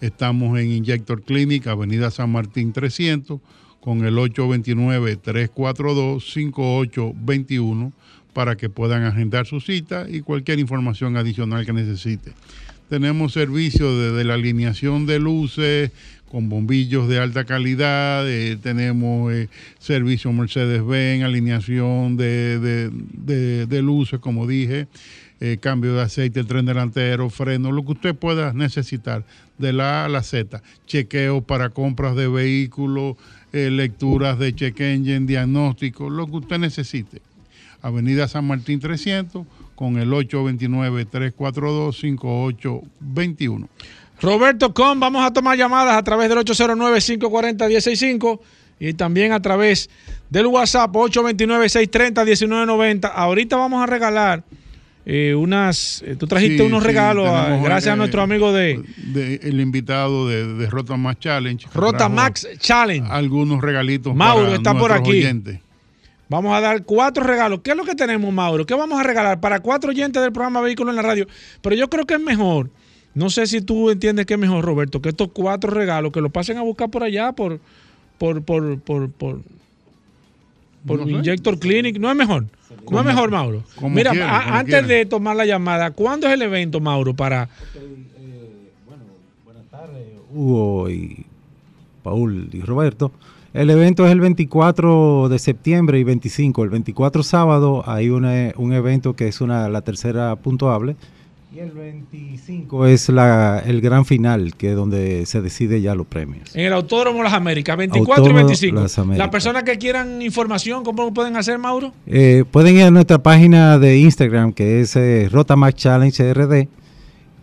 Estamos en Injector Clinic, Avenida San Martín 300, con el 829-342-5821 para que puedan agendar su cita y cualquier información adicional que necesite. Tenemos servicio desde la alineación de luces con bombillos de alta calidad, eh, tenemos eh, servicio Mercedes-Benz, alineación de, luces, como dije, eh, cambio de aceite, tren delantero, freno, lo que usted pueda necesitar de la A a la Z, chequeo para compras de vehículos, eh, lecturas de check engine, diagnóstico, lo que usted necesite. Avenida San Martín 300 con el 829-342-5821. Roberto Com, vamos a tomar llamadas a través del 809-540-165 y también a través del WhatsApp 829-630-1990. Ahorita vamos a regalar eh, unas. eh, tú trajiste Sí, unos sí, regalos a- gracias a eh, nuestro amigo de de- el invitado de, de Rota Max Challenge. Rota Max Challenge. Algunos regalitos. Mauro para está por aquí. oyentes. Vamos a dar cuatro regalos. ¿Qué es lo que tenemos, Mauro? ¿Qué vamos a regalar para cuatro oyentes del programa Vehículo en la Radio? Pero yo creo que es mejor. No sé si tú entiendes que es mejor, Roberto, que estos cuatro regalos que los pasen a buscar por allá, por, por, por, por, por, por No sé. Injector Clinic. No es mejor. No es mejor, Mauro. como Mira, quieran, a- como antes de tomar la llamada, ¿cuándo es el evento, Mauro? Para. Hugo y Paul y Roberto. El evento es el 24 de septiembre y 25. El 24 sábado hay una- un evento que es una, la tercera puntuable. Y el 25 es la, el gran final, que es donde se decide ya los premios. En el Autódromo Las Américas, 24 y Autódromo 25. Las Américas. Las personas que quieran información, ¿cómo lo pueden hacer, Mauro? Eh, pueden ir a nuestra página de Instagram, que es eh, Rotamax Challenge RD.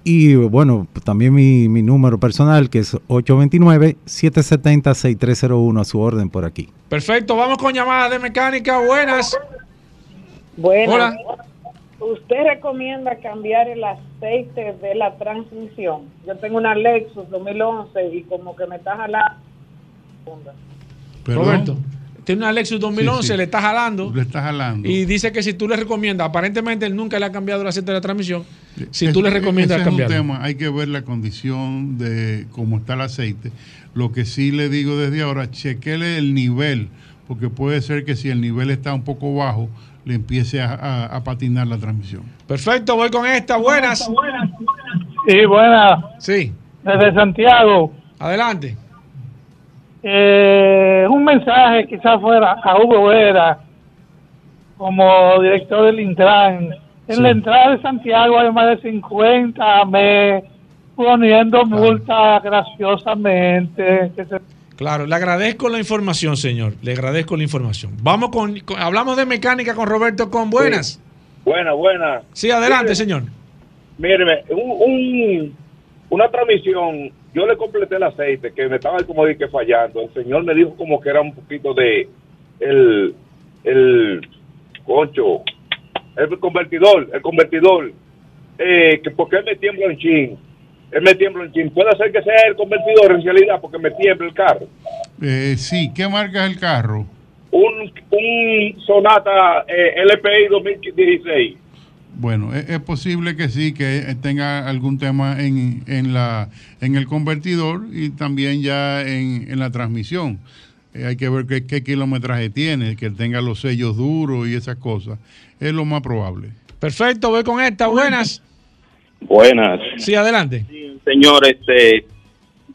Y bueno, también mi, mi número personal, que es 829-770-6301, a su orden por aquí. Perfecto, vamos con llamadas de mecánica. Buenas. Bueno, Hola. ¿usted recomienda cambiar el aceite de la transmisión? Yo tengo una Lexus 2011 y como que me está jalando. Roberto, tiene una Lexus 2011, Sí, sí. le está jalando. Le está jalando. Y dice que si tú le recomiendas, aparentemente él nunca le ha cambiado el aceite de la transmisión. Si tú le recomiendas ese es un cambiarlo. tema, hay que ver la condición de cómo está el aceite. Lo que sí le digo desde ahora, chequele el nivel, porque puede ser que si el nivel está un poco bajo, le empiece a, a- a patinar la transmisión. Perfecto, voy con esta. Buenas. Sí, buena. Sí. Desde Santiago. Adelante. Eh, un mensaje quizás fuera a Hugo Vera como director del Intran. En Sí. la entrada de Santiago hay más de 50 me poniendo multa graciosamente. Que se Claro, le agradezco la información, señor. Le agradezco la información. Vamos con, con- hablamos de mecánica con Roberto con buenas. Buena, buena. Sí, adelante, Mire, señor. Míreme, un, un- una transmisión, yo le completé el aceite, que me estaba como que fallando. El señor me dijo como que era un poquito de el, el concho, el convertidor, el convertidor, eh, que porque él me tiembla un chin. Él me tiembla un chin. Puede ser que sea el convertidor en realidad porque me tiembla el carro. Eh, sí, ¿qué marca es el carro? Un, un Sonata eh, LPI 2016. Bueno, es, es posible que sí, que tenga algún tema en, en, la, en el convertidor y también ya en, en la transmisión. Eh, hay que ver qué, qué kilometraje tiene, que tenga los sellos duros y esas cosas. Es lo más probable. Perfecto, voy con esta. Buenas. Buenas. Sí, adelante. Señor, este,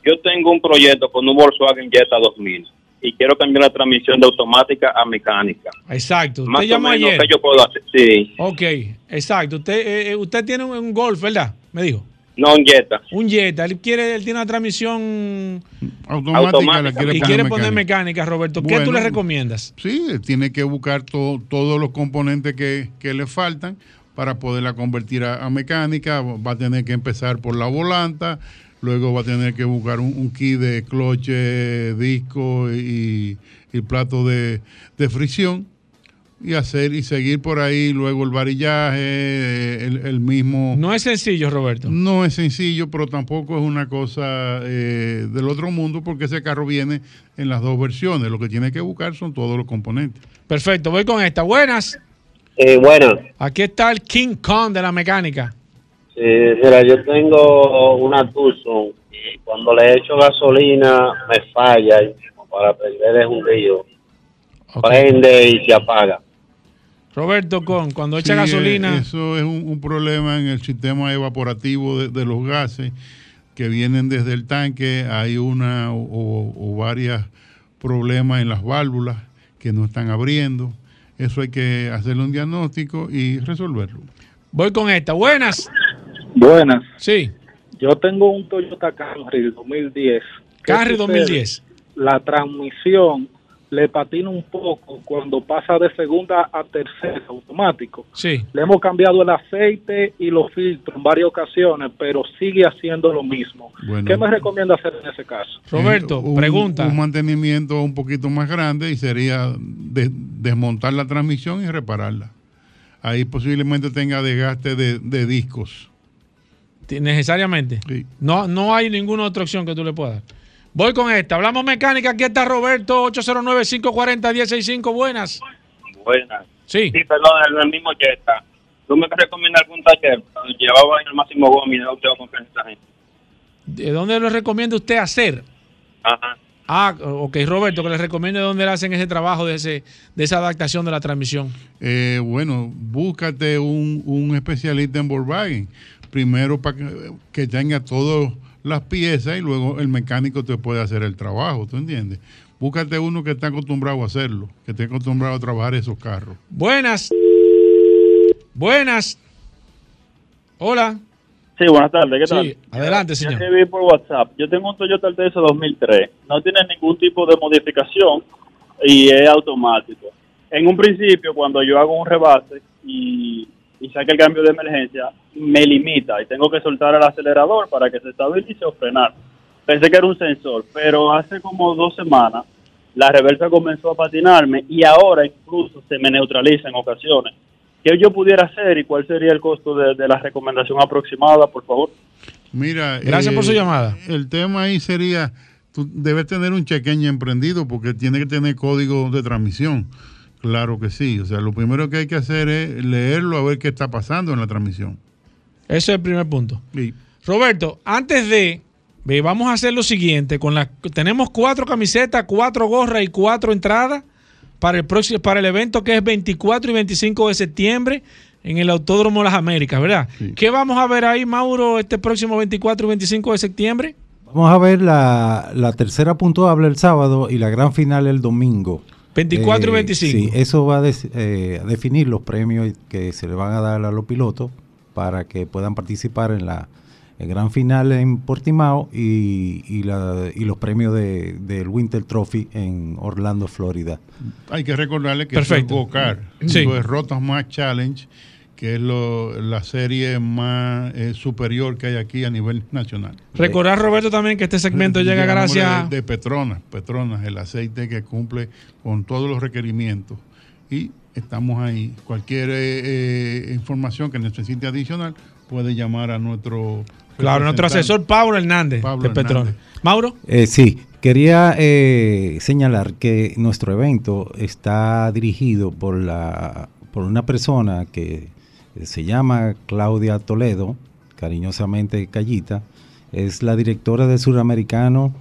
yo tengo un proyecto con un Volkswagen Jetta 2000 y quiero cambiar la transmisión de automática a mecánica. Exacto. Usted Más o llamó menos, ayer. ¿qué yo puedo hacer? Sí, Ok, exacto. Usted, eh, eh, usted tiene un, un Golf, ¿verdad? Me dijo. no un Jetta. Un Jetta. Él quiere, él tiene una transmisión Automática, quiere y quiere poner mecánica. Roberto. ¿Qué tú Bueno, le recomiendas? Sí, tiene que buscar to- todos los componentes que, que le faltan para poderla convertir a, a mecánica. Va a tener que empezar por la volanta, luego va a tener que buscar un, un kit de cloche, disco y, y plato de, de fricción y hacer y seguir por ahí luego el varillaje, el, el mismo... No es sencillo, Roberto. No es sencillo, pero tampoco es una cosa eh, del otro mundo porque ese carro viene en las dos versiones. Lo que tiene que buscar son todos los componentes. Perfecto, voy con esta. Buenas. Eh, bueno, Aquí está el King Kong de la mecánica. Eh, mira, yo tengo una Tucson y cuando le echo gasolina me falla y para prender es un río. Prende y se apaga. Roberto Con, cuando echa Sí, gasolina. eh, Eso es un, un problema en el sistema evaporativo de, de los gases que vienen desde el tanque. Hay una o, o- o varios problemas en las válvulas que no están abriendo. Eso hay que hacerle un diagnóstico y resolverlo. Voy con esta. Buenas. Buenas. Sí. Yo tengo un Toyota Camry 2010. ¿Qué Camry sucede? 2010. La transmisión le patina un poco cuando pasa de segunda a tercera automático. Sí. Le hemos cambiado el aceite y los filtros en varias ocasiones, pero sigue haciendo lo mismo. Bueno. ¿Qué me recomienda hacer en ese caso? Roberto, un, pregunta. Un mantenimiento un poquito más grande y sería de- desmontar la transmisión y repararla. Ahí posiblemente tenga desgaste de, de discos. Necesariamente. No, no hay ninguna otra opción que tú le puedas dar. Voy con esta. Hablamos mecánica. Aquí está Roberto, 809-540-165. Buenas. Buenas. Sí. Sí, perdón, el, el mismo Jetta. ¿Tú me recomiendas algún taller? Llevaba en el máximo Gómez, no tengo confianza en. ¿De dónde lo recomienda usted hacer? Ajá. Ah, ok, Roberto, que le recomiende dónde le hacen ese trabajo de, ese, de esa adaptación de la transmisión. Eh, bueno, búscate un, un especialista en Volkswagen. Primero para que, que tenga todas las piezas y luego el mecánico te puede hacer el trabajo, ¿tú entiendes? Búscate uno que esté acostumbrado a hacerlo, que esté acostumbrado a trabajar esos carros. Buenas. Buenas. Hola. Sí, buenas tardes, ¿qué tal? Sí, adelante, Ya señor. que vi por WhatsApp. Yo tengo un Toyota Alteca 2003. No tiene ningún tipo de modificación y es automático. En un principio, cuando yo hago un rebase y, y saque el cambio de emergencia, me limita y tengo que soltar el acelerador para que se estabilice o frenar. Pensé que era un sensor, pero hace como dos semanas la reversa comenzó a patinarme y ahora incluso se me neutraliza en ocasiones. ¿Qué yo pudiera hacer y cuál sería el costo de, de la recomendación aproximada, por favor? Mira, Gracias por su llamada. El tema ahí sería, tú debes tener un chequeño emprendido porque tiene que tener código de transmisión. Claro que sí. O sea, lo primero que hay que hacer es leerlo a ver qué está pasando en la transmisión. Ese es el primer punto. Roberto, antes de, ve, vamos a hacer lo siguiente. Con la, tenemos cuatro camisetas, cuatro gorras y cuatro entradas para el próximo, para el evento que es 24 y 25 de septiembre en el Autódromo Las Américas, ¿verdad? ¿Qué vamos a ver ahí, Mauro, este próximo 24 y 25 de septiembre? Vamos a ver la, la tercera puntuable el sábado y la gran final el domingo. 24 y Eh, 25. Sí, eso va a, des- eh, a definir los premios que se le van a dar a los pilotos para que puedan participar en la el gran final en Portimao y, y, la- y los premios de- del Winter Trophy en Orlando, Florida. Hay que recordarle que Perfecto. es Go-Kart. Sí. Es Rotas Más Challenge, que es lo- la serie más eh, superior que hay aquí a nivel nacional. Recordar, Roberto, también que este segmento llega a nombre gracias. de, de Petronas, Petronas, el aceite que cumple con todos los requerimientos. Y estamos ahí. Cualquier eh, eh, información que necesite adicional puede llamar a nuestro Claro, nuestro asesor Pablo Hernández Pablo de Petronas. Hernández. Mauro. Eh, sí, quería eh, señalar que nuestro evento está dirigido por, la, por una persona que se llama Claudia Toledo, cariñosamente Callita, es la directora del Suramericano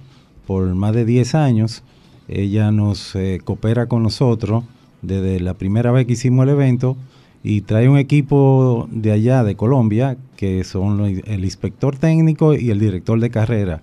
por más de 10 años. Ella nos eh, coopera con nosotros desde la primera vez que hicimos el evento y trae un equipo de allá, de Colombia, que son el inspector técnico y el director de carrera.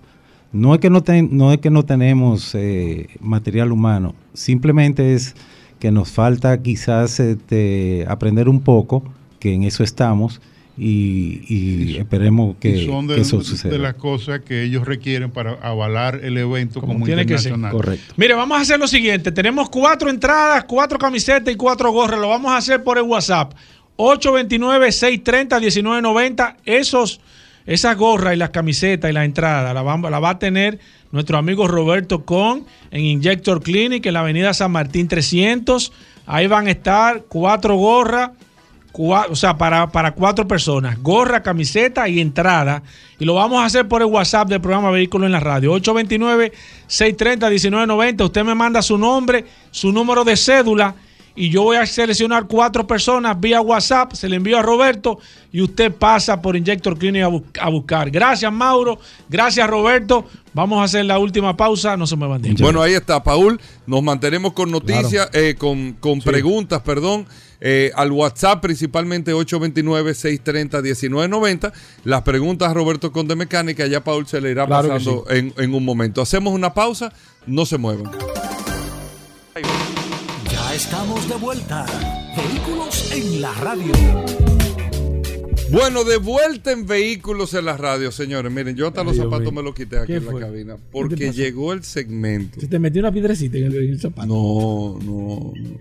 No es que no, ten- no, es que no tenemos eh, material humano, simplemente es que nos falta quizás este, aprender un poco, que en eso estamos, y, y esperemos que, y son que de, eso de suceda. las cosas que ellos requieren para avalar el evento como, tiene que ser. internacional. Correcto. Mire, vamos a hacer lo siguiente. Tenemos cuatro entradas, cuatro camisetas y cuatro gorras. Lo vamos a hacer por el WhatsApp. 829-630-1990. Esos, esas gorras y las camisetas y la entrada la, vamos- la va a tener nuestro amigo Roberto Con en Injector Clinic en la avenida San Martín 300. Ahí van a estar cuatro gorras. O sea, para, para cuatro personas, gorra, camiseta y entrada. Y lo vamos a hacer por el WhatsApp del programa Vehículos en la Radio. 829-630-1990. Usted me manda su nombre, su número de cédula y yo voy a seleccionar cuatro personas vía WhatsApp. Se le envío a Roberto y usted pasa por Injector Clinic a, bus- a buscar. Gracias, Mauro. Gracias, Roberto. Vamos a hacer la última pausa. No se me van Bueno, ahí está, Paul. Nos mantenemos con noticias, eh, con, con preguntas, perdón, eh, al WhatsApp principalmente 829-630-1990. Las preguntas a Roberto Conde Mecánica, ya Paul se le irá Claro pasando en, en un momento. Hacemos una pausa, no se muevan. Estamos de vuelta. Vehículos en la radio. Bueno, de vuelta en vehículos en la radio, señores. Miren, yo hasta los Dios zapatos mío. me los quité aquí ¿Qué en la fue? cabina. ¿Qué te Porque llegó el segmento. Se te metió una piedrecita en el, en el zapato. No, no, no.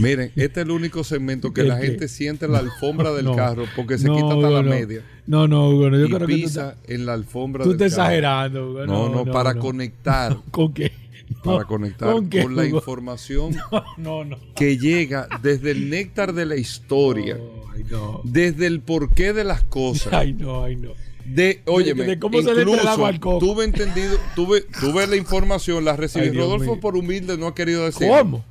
Miren, este es el único segmento que ¿El la qué? gente siente la alfombra del No. carro porque se No, quita hasta Hugo, la no. media. No, no, Hugo, no, yo y creo que tú pisa en la alfombra tú del estás carro. exagerando, Hugo, No, no, no, no, para no. conectar. ¿Con qué? Para conectar ¿con la información No, no. que llega desde el néctar de la historia, desde el porqué de las cosas. Ay, no, ay, no. De, óyeme, de cómo se le entra el agua al coco. tuve entendido, tuve, tuve la información, la recibí. Ay, Rodolfo mío. por humilde no ha querido decirlo. ¿Cómo?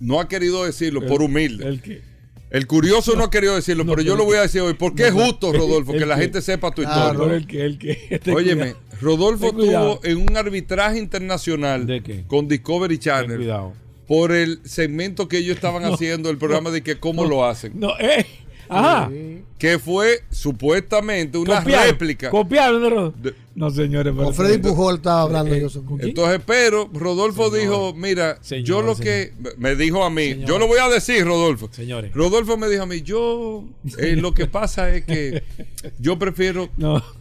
No ha querido decirlo, El- por humilde. ¿El qué? El curioso no, ha querido decirlo, pero yo lo voy a decir hoy. Porque es no, justo, el- Rodolfo, que la que- gente sepa tu Claro, historia. el que, el que. ten Óyeme. Rodolfo tuvo en un arbitraje internacional con Discovery Channel cuidado. por el segmento que ellos estaban No, haciendo el programa de que cómo no, lo hacen. No, eh. Ajá. Que fue supuestamente una Copiaron, réplica. Copiaron de Rodolfo. No, señores. pero- Con Freddy Pujol estaba hablando Eh, yo. Entonces, pero Rodolfo dijo, mira, yo lo que me dijo a mí, yo lo voy a decir, Rodolfo. Señores. Rodolfo me dijo a mí, yo eh, lo que pasa es que yo prefiero,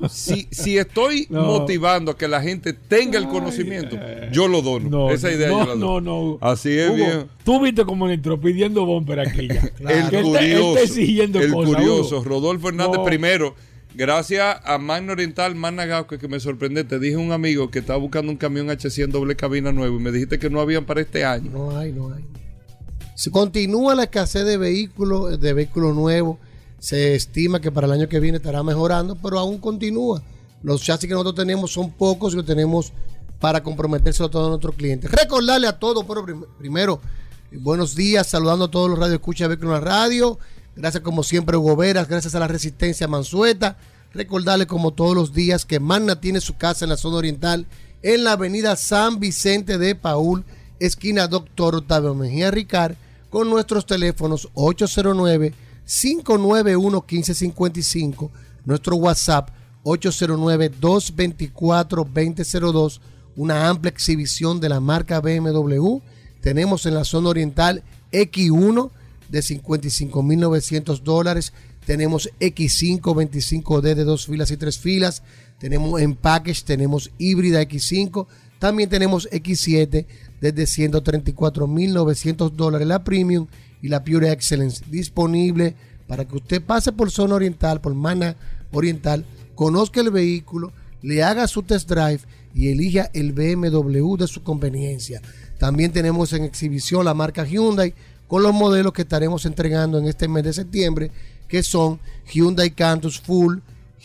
si, si estoy No. motivando a que la gente tenga el conocimiento, yo lo dono. No, Esa idea no, yo la dono. no, no. Así es Hugo, bien. Tú viste como entró pidiendo bumper aquí ya. El Que él curioso, está- él está exigiendo el cosas, curioso, Hugo. Rodolfo Hernández No. primero, gracias a Magna Oriental, Magna que me sorprende, te dije un amigo que estaba buscando un camión H100 doble cabina nuevo y me dijiste que no habían para este año. No hay, no hay. Si continúa la escasez de vehículos, de vehículos nuevos, se estima que para el año que viene estará mejorando, pero aún continúa. Los chasis que nosotros tenemos son pocos y los tenemos para comprometerse a todos nuestros clientes. Recordarle a todos, pero prim- primero, buenos días, saludando a todos los radioescuchas de Vehículos Radio. Gracias como siempre, Hugo Veras, gracias a la Resistencia Mansueta. Recordarle como todos los días que Magna tiene su casa en la zona oriental, en la avenida San Vicente de Paul, esquina Doctor Octavio Mejía Ricard, con nuestros teléfonos 809-591-1555, nuestro WhatsApp 809-224-2002, una amplia exhibición de la marca BMW. Tenemos en la zona oriental X1 de 55.900 dólares. Tenemos X5 25D de dos filas y tres filas. Tenemos en package, tenemos híbrida X5. También tenemos X7 desde 134.900 dólares la Premium y la Pure Excellence disponible para que usted pase por zona oriental, por Mana Oriental, conozca el vehículo, le haga su test drive y elija el BMW de su conveniencia. También tenemos en exhibición la marca Hyundai con los modelos que estaremos entregando en este mes de septiembre, que son Hyundai Cantus Full,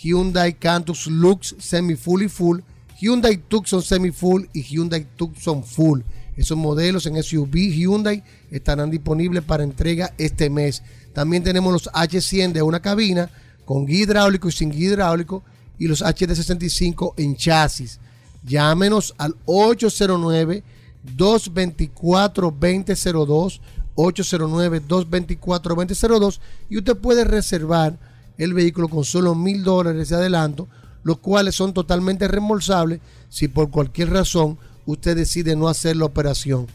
Hyundai Cantus Lux Semi Full y Full, Hyundai Tucson Semi Full y Hyundai Tucson Full. Esos modelos en SUV Hyundai estarán disponibles para entrega este mes. También tenemos los H100 de una cabina con hidráulico y sin hidráulico y los HD65 en chasis. Llámenos al 809-224-2002, 809-224-2002 y usted puede reservar el vehículo con solo mil dólares de adelanto, los cuales son totalmente reembolsables si por cualquier razón usted decide no hacer la operación.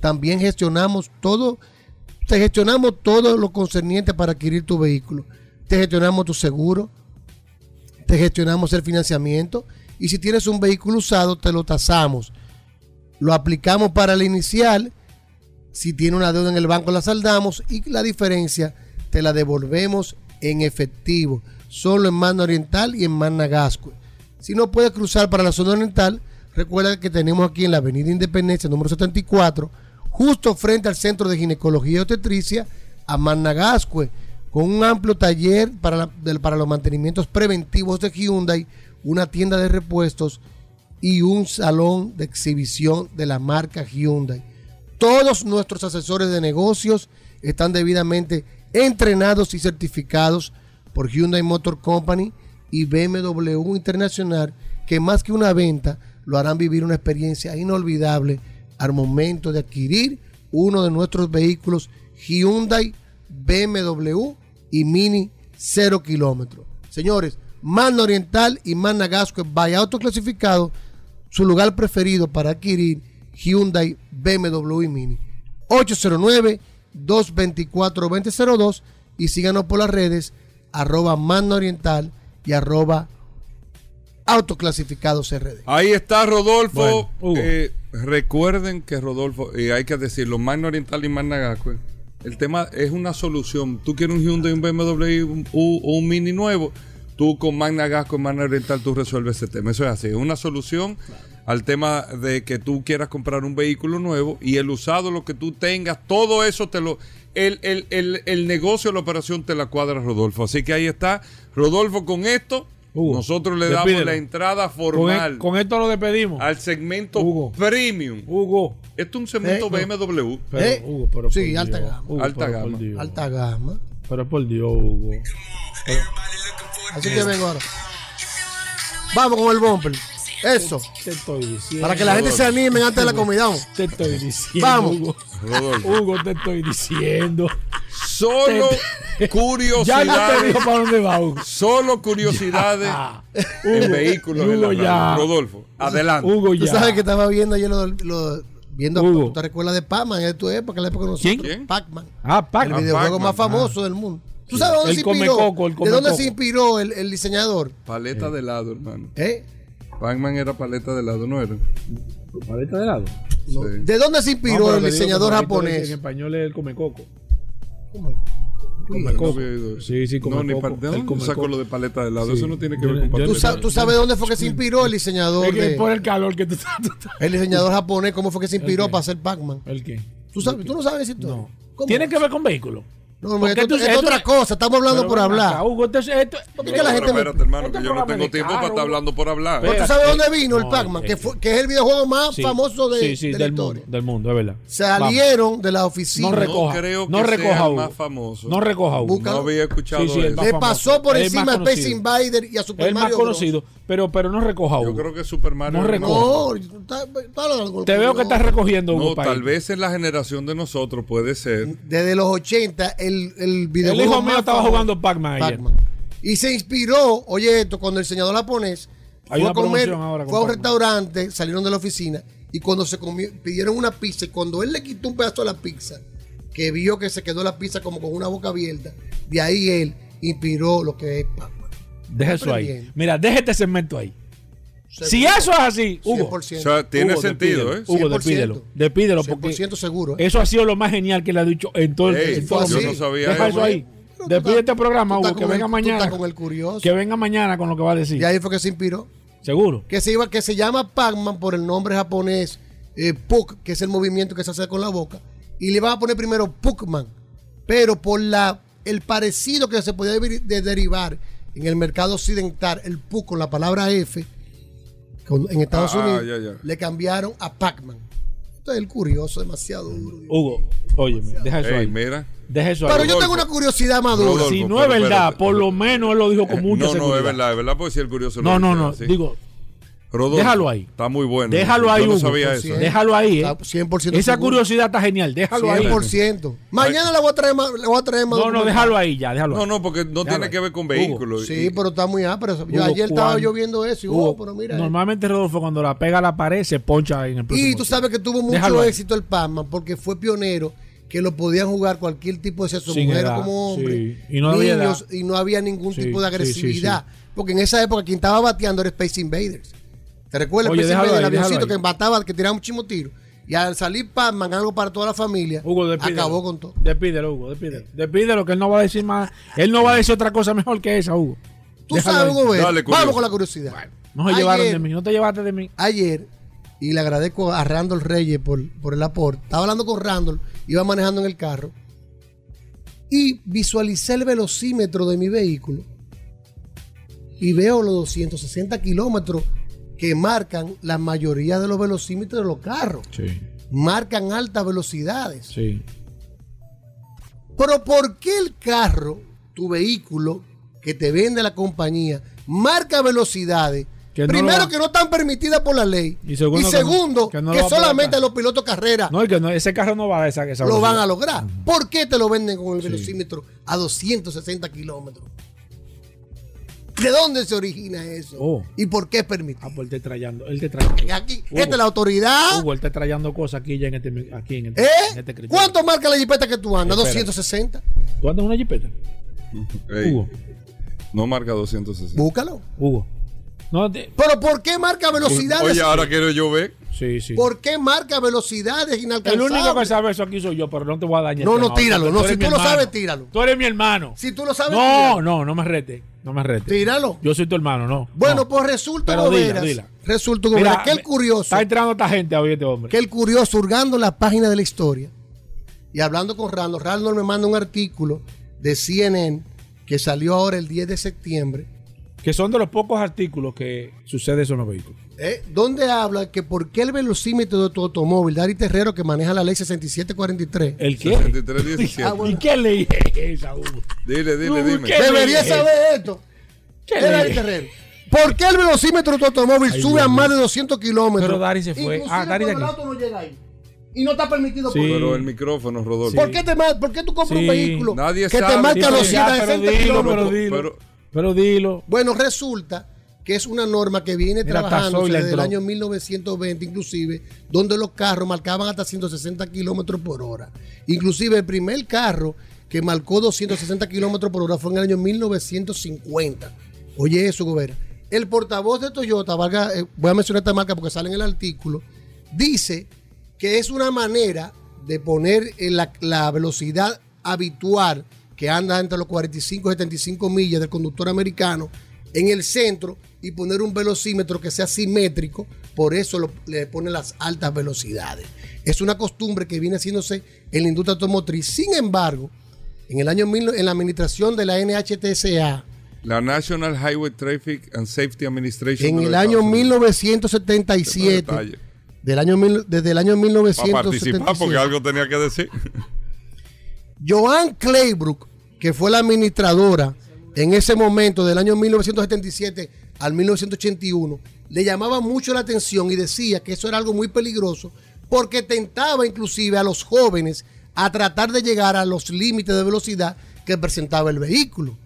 También gestionamos todo, te gestionamos todo lo concerniente para adquirir tu vehículo. Te gestionamos tu seguro, te gestionamos el financiamiento y si tienes un vehículo usado te lo tasamos. Lo aplicamos para el inicial, si tiene una deuda en el banco la saldamos y la diferencia te la devolvemos en efectivo, solo en Mano Oriental y en Managascue. Si no puedes cruzar para la zona oriental, recuerda que tenemos aquí en la Avenida Independencia número 74, justo frente al Centro de Ginecología y Obstetricia, a Managascue, con un amplio taller para, para los mantenimientos preventivos de Hyundai, una tienda de repuestos y un salón de exhibición de la marca Hyundai. Todos nuestros asesores de negocios están debidamente entrenados y certificados por Hyundai Motor Company y BMW Internacional, que más que una venta, lo harán vivir una experiencia inolvidable al momento de adquirir uno de nuestros vehículos Hyundai, BMW y Mini 0 kilómetros. Señores, Mano Oriental y Managasco vaya autoclasificado, su lugar preferido para adquirir Hyundai, BMW y Mini. 809-224-2002 y síganos por las redes arroba Mano Oriental y arroba autoclasificados RD. Ahí está Rodolfo. Bueno. Eh, recuerden que Rodolfo, y hay que decirlo, Magna Oriental y Magna Gascue, el tema es una solución. Tú quieres un Hyundai, un BMW un, o un Mini nuevo, tú con Magna Gascue y Magna Oriental tú resuelves ese tema. Eso es así, es una solución al tema de que tú quieras comprar un vehículo nuevo y el usado, lo que tú tengas, todo eso te lo... El, el, el, el negocio, la operación te la cuadra Rodolfo. Así que ahí está. Rodolfo, con esto, nosotros le damos la entrada Con, formal e- con esto lo despedimos. al segmento premium. Hugo. Esto es un segmento Eh. BMW. Pero, ¿Eh? Hugo, pero Sí, por alta Dios. gama. Hugo, Alta pero gama. Dios. Alta gama. Pero por Dios, Hugo. Pero- Así que vengo ahora. Vamos con el bumper. Eso. Te estoy diciendo. Para que la gente se anime antes de la comida. vamos. Te estoy diciendo. Vamos. Hugo. Rodolfo. Hugo, te estoy diciendo. Solo Ya no te curiosidades. digo para dónde va, Hugo. Solo curiosidades en Hugo, vehículos en la Hugo, radio. ya. Rodolfo, adelante. Hugo, Tú ya. sabes que estaba viendo ayer lo, lo- viendo Hugo. ¿tú ¿te recuerdas de Pac-Man? De tu época, la época. ¿Quién? ¿Quién? Pac-Man. Ah, Pac. El Ah, videojuego Pac-Man. más famoso del mundo. ¿Tú sabes dónde El se come inspiró? coco, el come ¿De dónde coco. se inspiró el, el diseñador? Paleta de helado, hermano. ¿Eh? Pac-Man era paleta de helado, ¿no era? Paleta de helado. Sí. ¿De dónde se inspiró el diseñador Pablito En japonés? español es el come coco. Sí. Oído eso. Sí, sí, come No, ni coco. pa- ¿de El dónde come saco coco. lo de paleta de helado? Sí. Eso no tiene que Yo- ver con paleta ¿Tú, sa- de tú sabes dónde fue que se inspiró el diseñador de, por el calor que tú tú el diseñador japonés? ¿Cómo fue que se inspiró para hacer Pac-Man? ¿El qué? ¿Tú, sabes, ¿Tú no sabes esa historia? No. ¿Cómo? Tiene que ver con vehículos. No, ¿Por esto, tú- esto es esto- otra cosa. Estamos hablando Pero por hablar. acá, Hugo, esto es- esto- Porque No, la pero gente me- espérate, hermano, Este que yo no tengo tiempo para estar hablando por hablar. Pero tú sabes dónde vino el Pac-Man, eh, que, fue- que es el videojuego más Sí. famoso de, sí, sí, de del mundo, del mundo, es verdad. Salieron de la oficina. No recoja. No creo que no recoja sea el más famoso. No recoja Hugo. Búscalo. No había escuchado Sí, sí, el eso. Le pasó por El encima a Space. Invader y a Super El más Mario conocido, pero, pero no recoja Hugo. Yo creo que Super Mario. No recoja. No, Te veo que estás recogiendo Hugo No, tal vez en la generación de nosotros puede ser. Desde los 80, el, el El videojuego hijo mío estaba famoso- jugando Pac-Man ayer. Pac-Man. Y se inspiró, oye esto, cuando el diseñador japonés Hay fue a comer, promoción ahora con fue a un restaurante, salieron de la oficina y cuando se comió, pidieron una pizza y cuando él le quitó un pedazo de la pizza, que vio que se quedó la pizza como con una boca abierta, de ahí él inspiró lo que es Pac-Man. Deja eso ahí. Mira, deja este segmento ahí. Si eso es así, Hugo. 100%. O sea, tiene Hugo, sentido, despídelo. ¿eh? Hugo, 100%. despídelo. Despídelo porque 100% seguro. ¿eh? eso ha sido lo más genial que le ha dicho en todo el, Ey, en todo yo no sabía Deja eso. eso ahí. Despide este programa, Tú estás Hugo, que con el- venga tú mañana. estás con el curioso. Que venga mañana con lo que va a decir. Y ahí fue que se inspiró. Seguro. Que se, iba, que se llama Pac-Man por el nombre japonés eh, Puck, que es el movimiento que se hace con la boca. Y le van a poner primero Puckman. Pero por la el parecido que se podía deri- de derivar en el mercado occidental, el Puck con la palabra F, en Estados Ah, Unidos, ya, ya. le cambiaron a Pac-Man. Esto es el curioso, demasiado duro. Hugo, óyeme, deja eso Ey, ahí. mira. Deja eso Pero ahí. yo tengo una curiosidad madura. Rodolfo, si no pero es verdad, por lo menos él lo dijo con Eh, mucha no, seguridad. no, es verdad, es verdad, porque si el curioso No, no, no. así. Digo, Rodolfo, déjalo ahí. Está muy bueno. déjalo ahí, Yo no sabía eso. ¿eh? Déjalo ahí. eh. 100% Esa seguro. curiosidad está genial. Déjalo ahí. 100%. Mañana le voy a traer más. Le voy a traer más No, no, déjalo ahí ya, déjalo No, ahí. no, porque no Déjalo tiene ahí. que ver con Hugo, vehículos. Sí, pero está muy ápero. Yo Hugo, ayer estaba cuando- yo viendo eso y Hugo, oh, pero mira. Normalmente Rodolfo cuando la pega a la pared se poncha en el próximo. Y tú sabes que tuvo mucho Déjalo ahí. éxito el Pac-Man porque fue pionero que lo podían jugar cualquier tipo de sexo, Sin mujer edad, como hombre, sí. Y no había edad. y no había ningún Sí, tipo de agresividad. sí, Porque en esa época quien estaba bateando era Space Invaders. ¿Te recuerdas? Invaders, el ahí, déjalo avioncito ahí. que mataba, que tiraba muchísimos tiros. Y al salir Pac-Man, algo para toda la familia, Hugo, despídelo. acabó con todo. Despídelo, Hugo, despídelo. Despídelo, que él no va a decir más. Él no va a decir otra cosa mejor que esa, Hugo. Tú Déjalo sabes. Hugo, Dale, vamos con la curiosidad. No se Ayer- llevaron de mí, no te llevaste de mí. ayer, y le agradezco a Randall Reyes por, por el aporte, estaba hablando con Randall, iba manejando en el carro, y visualicé el velocímetro de mi vehículo, y veo los 260 kilómetros que marcan la mayoría de los velocímetros de los carros. Sí, Marcan altas velocidades. sí. Pero ¿por qué el carro, tu vehículo, que te vende la compañía, marca velocidades? Que no Primero va- que no están permitidas por la ley. Y segundo, que no- que que, lo solamente los pilotos carrera No, y que no, ese carro no va a esa, esa lo van a lograr. ¿Por qué te lo venden con el velocímetro a 260 kilómetros? ¿De dónde se origina eso? Oh. ¿Y por qué es permitido? Ah, pues él te trayendo, él te trayendo. Aquí, Hugo. esta es la autoridad. Hugo, él te trayendo cosas aquí ya en este, aquí en este, ¿Eh? en este criterio. ¿Cuánto marca la jipeta que tú andas? Espera. 260. ¿Tú andas en una jipeta? Ey, Hugo, No marca 260. Búscalo. Hugo. No te- Pero ¿por qué marca velocidades? Oye, ahora quiero yo ver. Sí, sí. ¿Por qué marca velocidades El inalcanzables? único que sabe eso aquí soy yo, pero no te voy a dañar. No, no, tíralo. No, si tú lo sabes, tíralo. Tú eres mi hermano. Si tú lo sabes, No, tíralo. no, no me rete. No me rete. Tíralo. Yo soy tu hermano, no. Bueno, No. pues resulta, Pero Goberas, dila. resulta, Mira, Goberas, que el curioso, Está entrando esta gente a este hombre. que el curioso, hurgando la página de la historia y hablando con Randall, Randall me manda un artículo de CNN que salió ahora el 10 de septiembre, Que son de los pocos artículos que sucede eso en los vehículos. ¿Eh? donde habla que por qué el velocímetro de tu automóvil, Dari Terrero, que maneja la ley 6743, ¿El qué? 63, 17. Ah, bueno. ¿Y qué ley es esa, Hugo? Dile, dile, dime. debería ley? saber esto. ¿Qué ¿Qué Dari ley? Terrero? ¿Por qué el velocímetro de tu automóvil Ay, sube Dios a más de 200 kilómetros? Pero Dari se fue. Inclusive Ah, Dari de cuando el aquí. auto no llega ahí. Y no está permitido Sí. por Pero el micrófono, Rodolfo. ¿Por, qué te, ¿Por qué tú compras Sí. un vehículo Nadie que te marca Sí, pero los ya, pero 160 dilo, kilómetros? pero dilo. Pero- Pero dilo. Bueno, resulta que es una norma que viene Mira, trabajando desde el año 1920 inclusive, donde los carros marcaban hasta 160 kilómetros por hora. Inclusive el primer carro que marcó 260 kilómetros por hora fue en el año 1950. Oye eso, Gobera. El portavoz de Toyota, valga, eh, voy a mencionar esta marca porque sale en el artículo, dice que es una manera de poner en la, la velocidad habitual que anda entre los 45 y 75 millas del conductor americano en el centro y poner un velocímetro que sea simétrico, por eso lo- le ponen las altas velocidades. Es una costumbre que viene haciéndose en la industria automotriz. Sin embargo, en el año mil- en la administración de la NHTSA, La National Highway Traffic and Safety Administration. en el año Estados Unidos. 1977, Detalle. del año mil- desde el año Para participar, 1977, porque algo tenía que decir. Joan Claybrook, que fue la administradora en ese momento del año 1977 al 1981, le llamaba mucho la atención y decía que eso era algo muy peligroso porque tentaba inclusive a los jóvenes a tratar de llegar a los límites de velocidad que presentaba el vehículo.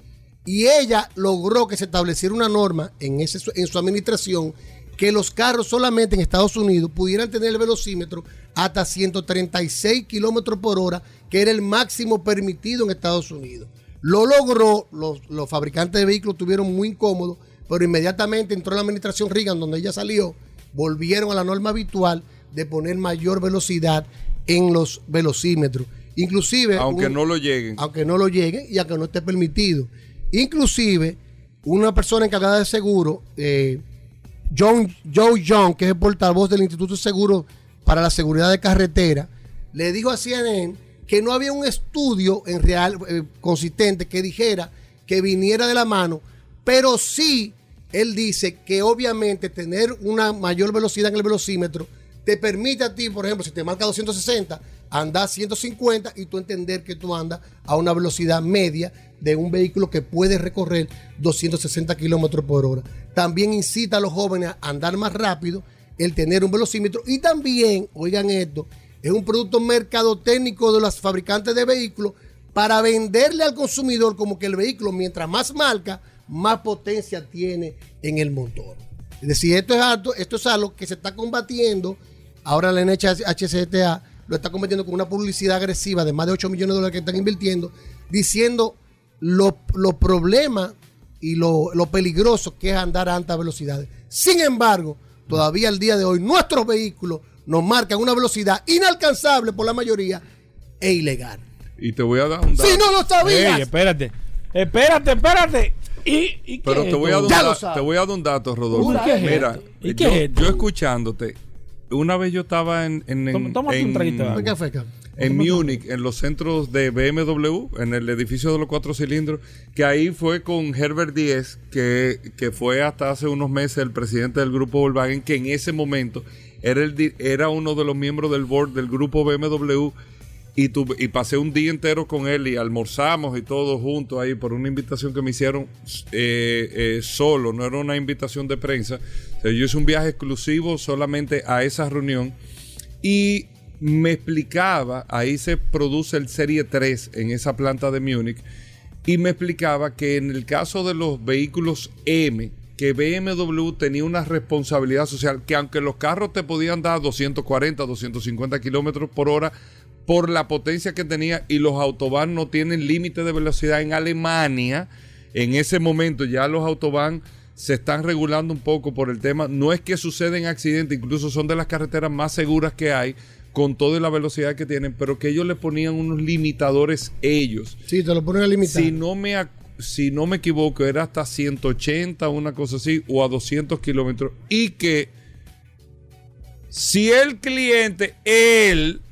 Y ella logró que se estableciera una norma en, ese, en su administración que los carros solamente en Estados Unidos pudieran tener el velocímetro hasta 136 kilómetros por hora, que era el máximo permitido en Estados Unidos. Lo logró, los, los fabricantes de vehículos estuvieron muy incómodos, pero inmediatamente entró la administración Reagan, donde ella salió, volvieron a la norma habitual de poner mayor velocidad en los velocímetros. Inclusive... Aunque un- no lo lleguen. aunque no lo lleguen y aunque no esté permitido. Inclusive, una persona encargada de seguro, eh, John, Joe Young, que es el portavoz del Instituto de Seguro para la Seguridad de Carretera, le dijo a CNN que no había un estudio en real eh, consistente que dijera que viniera de la mano, pero sí él dice que obviamente tener una mayor velocidad en el velocímetro te permite a ti, por ejemplo, si te marca 260, andar 150 y tú entender que tú andas a una velocidad media de un vehículo que puede recorrer 260 kilómetros por hora. También incita a los jóvenes a andar más rápido, el tener un velocímetro y también, oigan esto, es un producto mercadotécnico de los fabricantes de vehículos para venderle al consumidor como que el vehículo, mientras más marca, más potencia tiene en el motor. Es decir, esto es algo, esto es algo que se está combatiendo. Ahora la NHCTA lo está combatiendo con una publicidad agresiva de más de 8 millones de dólares que están invirtiendo, diciendo los los problemas y lo, lo peligroso que es andar a altas velocidades. Sin embargo, todavía al día de hoy, nuestros vehículos nos marcan una velocidad inalcanzable por la mayoría e ilegal. Y te voy a dar un dato. Si no lo sabías. Ey, espérate. Espérate, espérate. ¿Y, y qué Pero te voy, a dar un te voy a dar un dato, Rodolfo. ¿Y qué es Mira? ¿Y yo, qué es esto? yo escuchándote, una vez yo estaba en, en, en, un en- traguito de agua. Venga, feca. en Múnich, en los centros de BMW, en el edificio de los cuatro cilindros, que ahí fue con Herbert Díez, que, que fue hasta hace unos meses el presidente del grupo Volkswagen, que en ese momento era, el, era uno de los miembros del board del grupo BMW. Y, tuve- y pasé un día entero con él y almorzamos y todos juntos ahí por una invitación que me hicieron eh, eh, solo, no era una invitación de prensa. Yo hice un viaje exclusivo solamente a esa reunión y me explicaba, ahí se produce el Serie 3 en esa planta de Múnich, y me explicaba que en el caso de los vehículos M, que BMW tenía una responsabilidad social, que aunque los carros te podían dar 240, 250 kilómetros por hora, por la potencia que tenía, y los autobahn no tienen límite de velocidad en Alemania, en ese momento ya los autobahn se están regulando un poco por el tema. No es que suceden accidentes, incluso son de las carreteras más seguras que hay, con toda la velocidad que tienen, pero que ellos le ponían unos limitadores ellos. Sí, te lo ponen a limitar. Si no me, si no me equivoco, era hasta 180, una cosa así, o a 200 kilómetros. Y que si el cliente, él,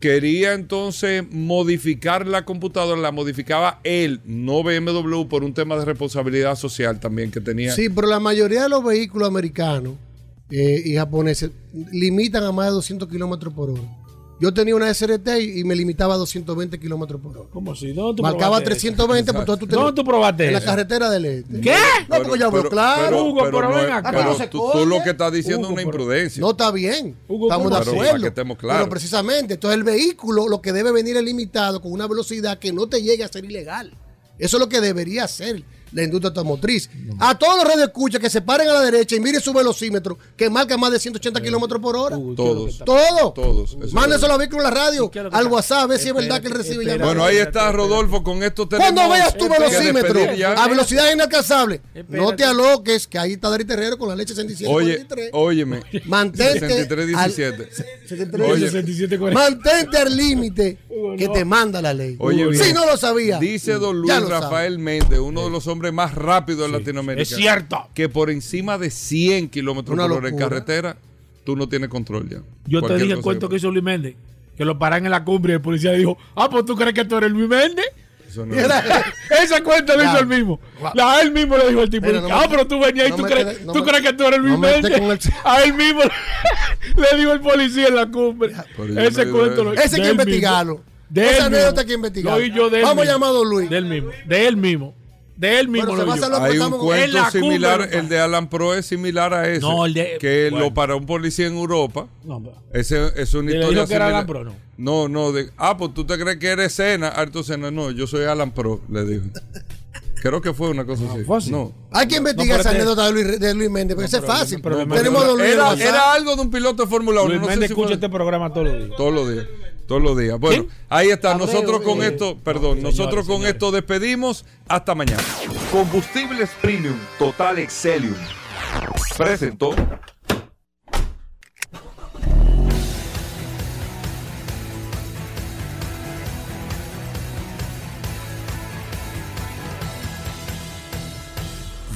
quería entonces modificar la computadora, la modificaba él, no BMW, por un tema de responsabilidad social también que tenía. Sí, pero la mayoría de los vehículos americanos eh, y japoneses limitan a más de 200 kilómetros por hora. Yo tenía una SRT y me limitaba a 220 kilómetros por hora. ¿Cómo así? ¿Dónde tú Marcaba probaste 320, pues entonces tú ¿Dónde tú probaste En la carretera del este. ¿Qué? No, porque yo hablo claro. Hugo, pero ven acá. pero tú, lo que estás diciendo es una pero- imprudencia. No está bien. Hugo, Estamos de pero acuerdo. que estemos claros. Pero precisamente, entonces el vehículo lo que debe venir es limitado con una velocidad que no te llegue a ser ilegal. Eso es lo que debería hacer la industria automotriz. A todos los radioescuchas que se paren a la derecha y miren su velocímetro, que marca más de 180 kilómetros por hora. Todos. Todo. Todos. Eso es Mándenselo a vehículo en la radio, ¿Qué es lo que al WhatsApp, a ver si es verdad que él recibe llamadas. Bueno, ahí está Rodolfo, con esto tenemos Cuando veas tu que velocímetro ya. a velocidad inalcanzable, no te aloques, que ahí está Dari Terrero con la leche 67. Oye, 43. óyeme. Mantente 63, al- 17. 63, Oye. 67, 40. Mantente al límite que te manda la ley. Oye, bien. si no lo sabía. Dice don Luis ya. Rafael Méndez, uno de los hombres más rápidos de Latinoamérica. Es cierto. Que por encima de 100 kilómetros por hora en carretera, tú no tienes control ya. Yo te Cualquier dije el cuento que que hizo Luis Méndez. Que lo paran en la cumbre y el policía dijo, ah, pues tú crees que tú eres Luis Méndez. Eso no- Ese cuento lo Ya. hizo él mismo. La, él mismo le dijo al tipo, Mira, no ah, me- pero tú venías y no tú, me crees, quede- no tú me- crees que tú eres Luis Méndez. el- A él mismo le dijo el policía en la cumbre. Yo Ese no- cuento lo Ese hay que investigarlo. De Esa él anécdota hay que investigarlo. Vamos a llamar a Luis. De él mismo. De él mismo. De él mismo Bueno, se lo va a oyó. hacer lo- Hay un estamos- En cuento la cumbre, similar, papá. el de Alan Pro es similar a ese. No, el de- Que bueno. lo para un policía en Europa. No, pero- Ese es una ¿Y le historia dijo que era. Alan Pro, no? No, no, de, ah, pues tú te crees que eres Sena, Arto Sena. No, yo soy Alan Pro, le dijo. Creo que fue una cosa así. No. Hay que investigar esa anécdota de Luis, de Luis Méndez, porque eso es fácil. No, Tenemos era, era algo de un piloto de Fórmula 1. Luis no sé Méndez si escucha fue- este programa todos los días. Todos los días. Todos los días. Bueno, ahí está. Abreu, Nosotros con eh, esto, perdón, nosotros con esto despedimos. Hasta mañana. Combustibles Premium Total Excelium. Presentó.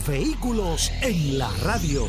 Vehículos en la radio.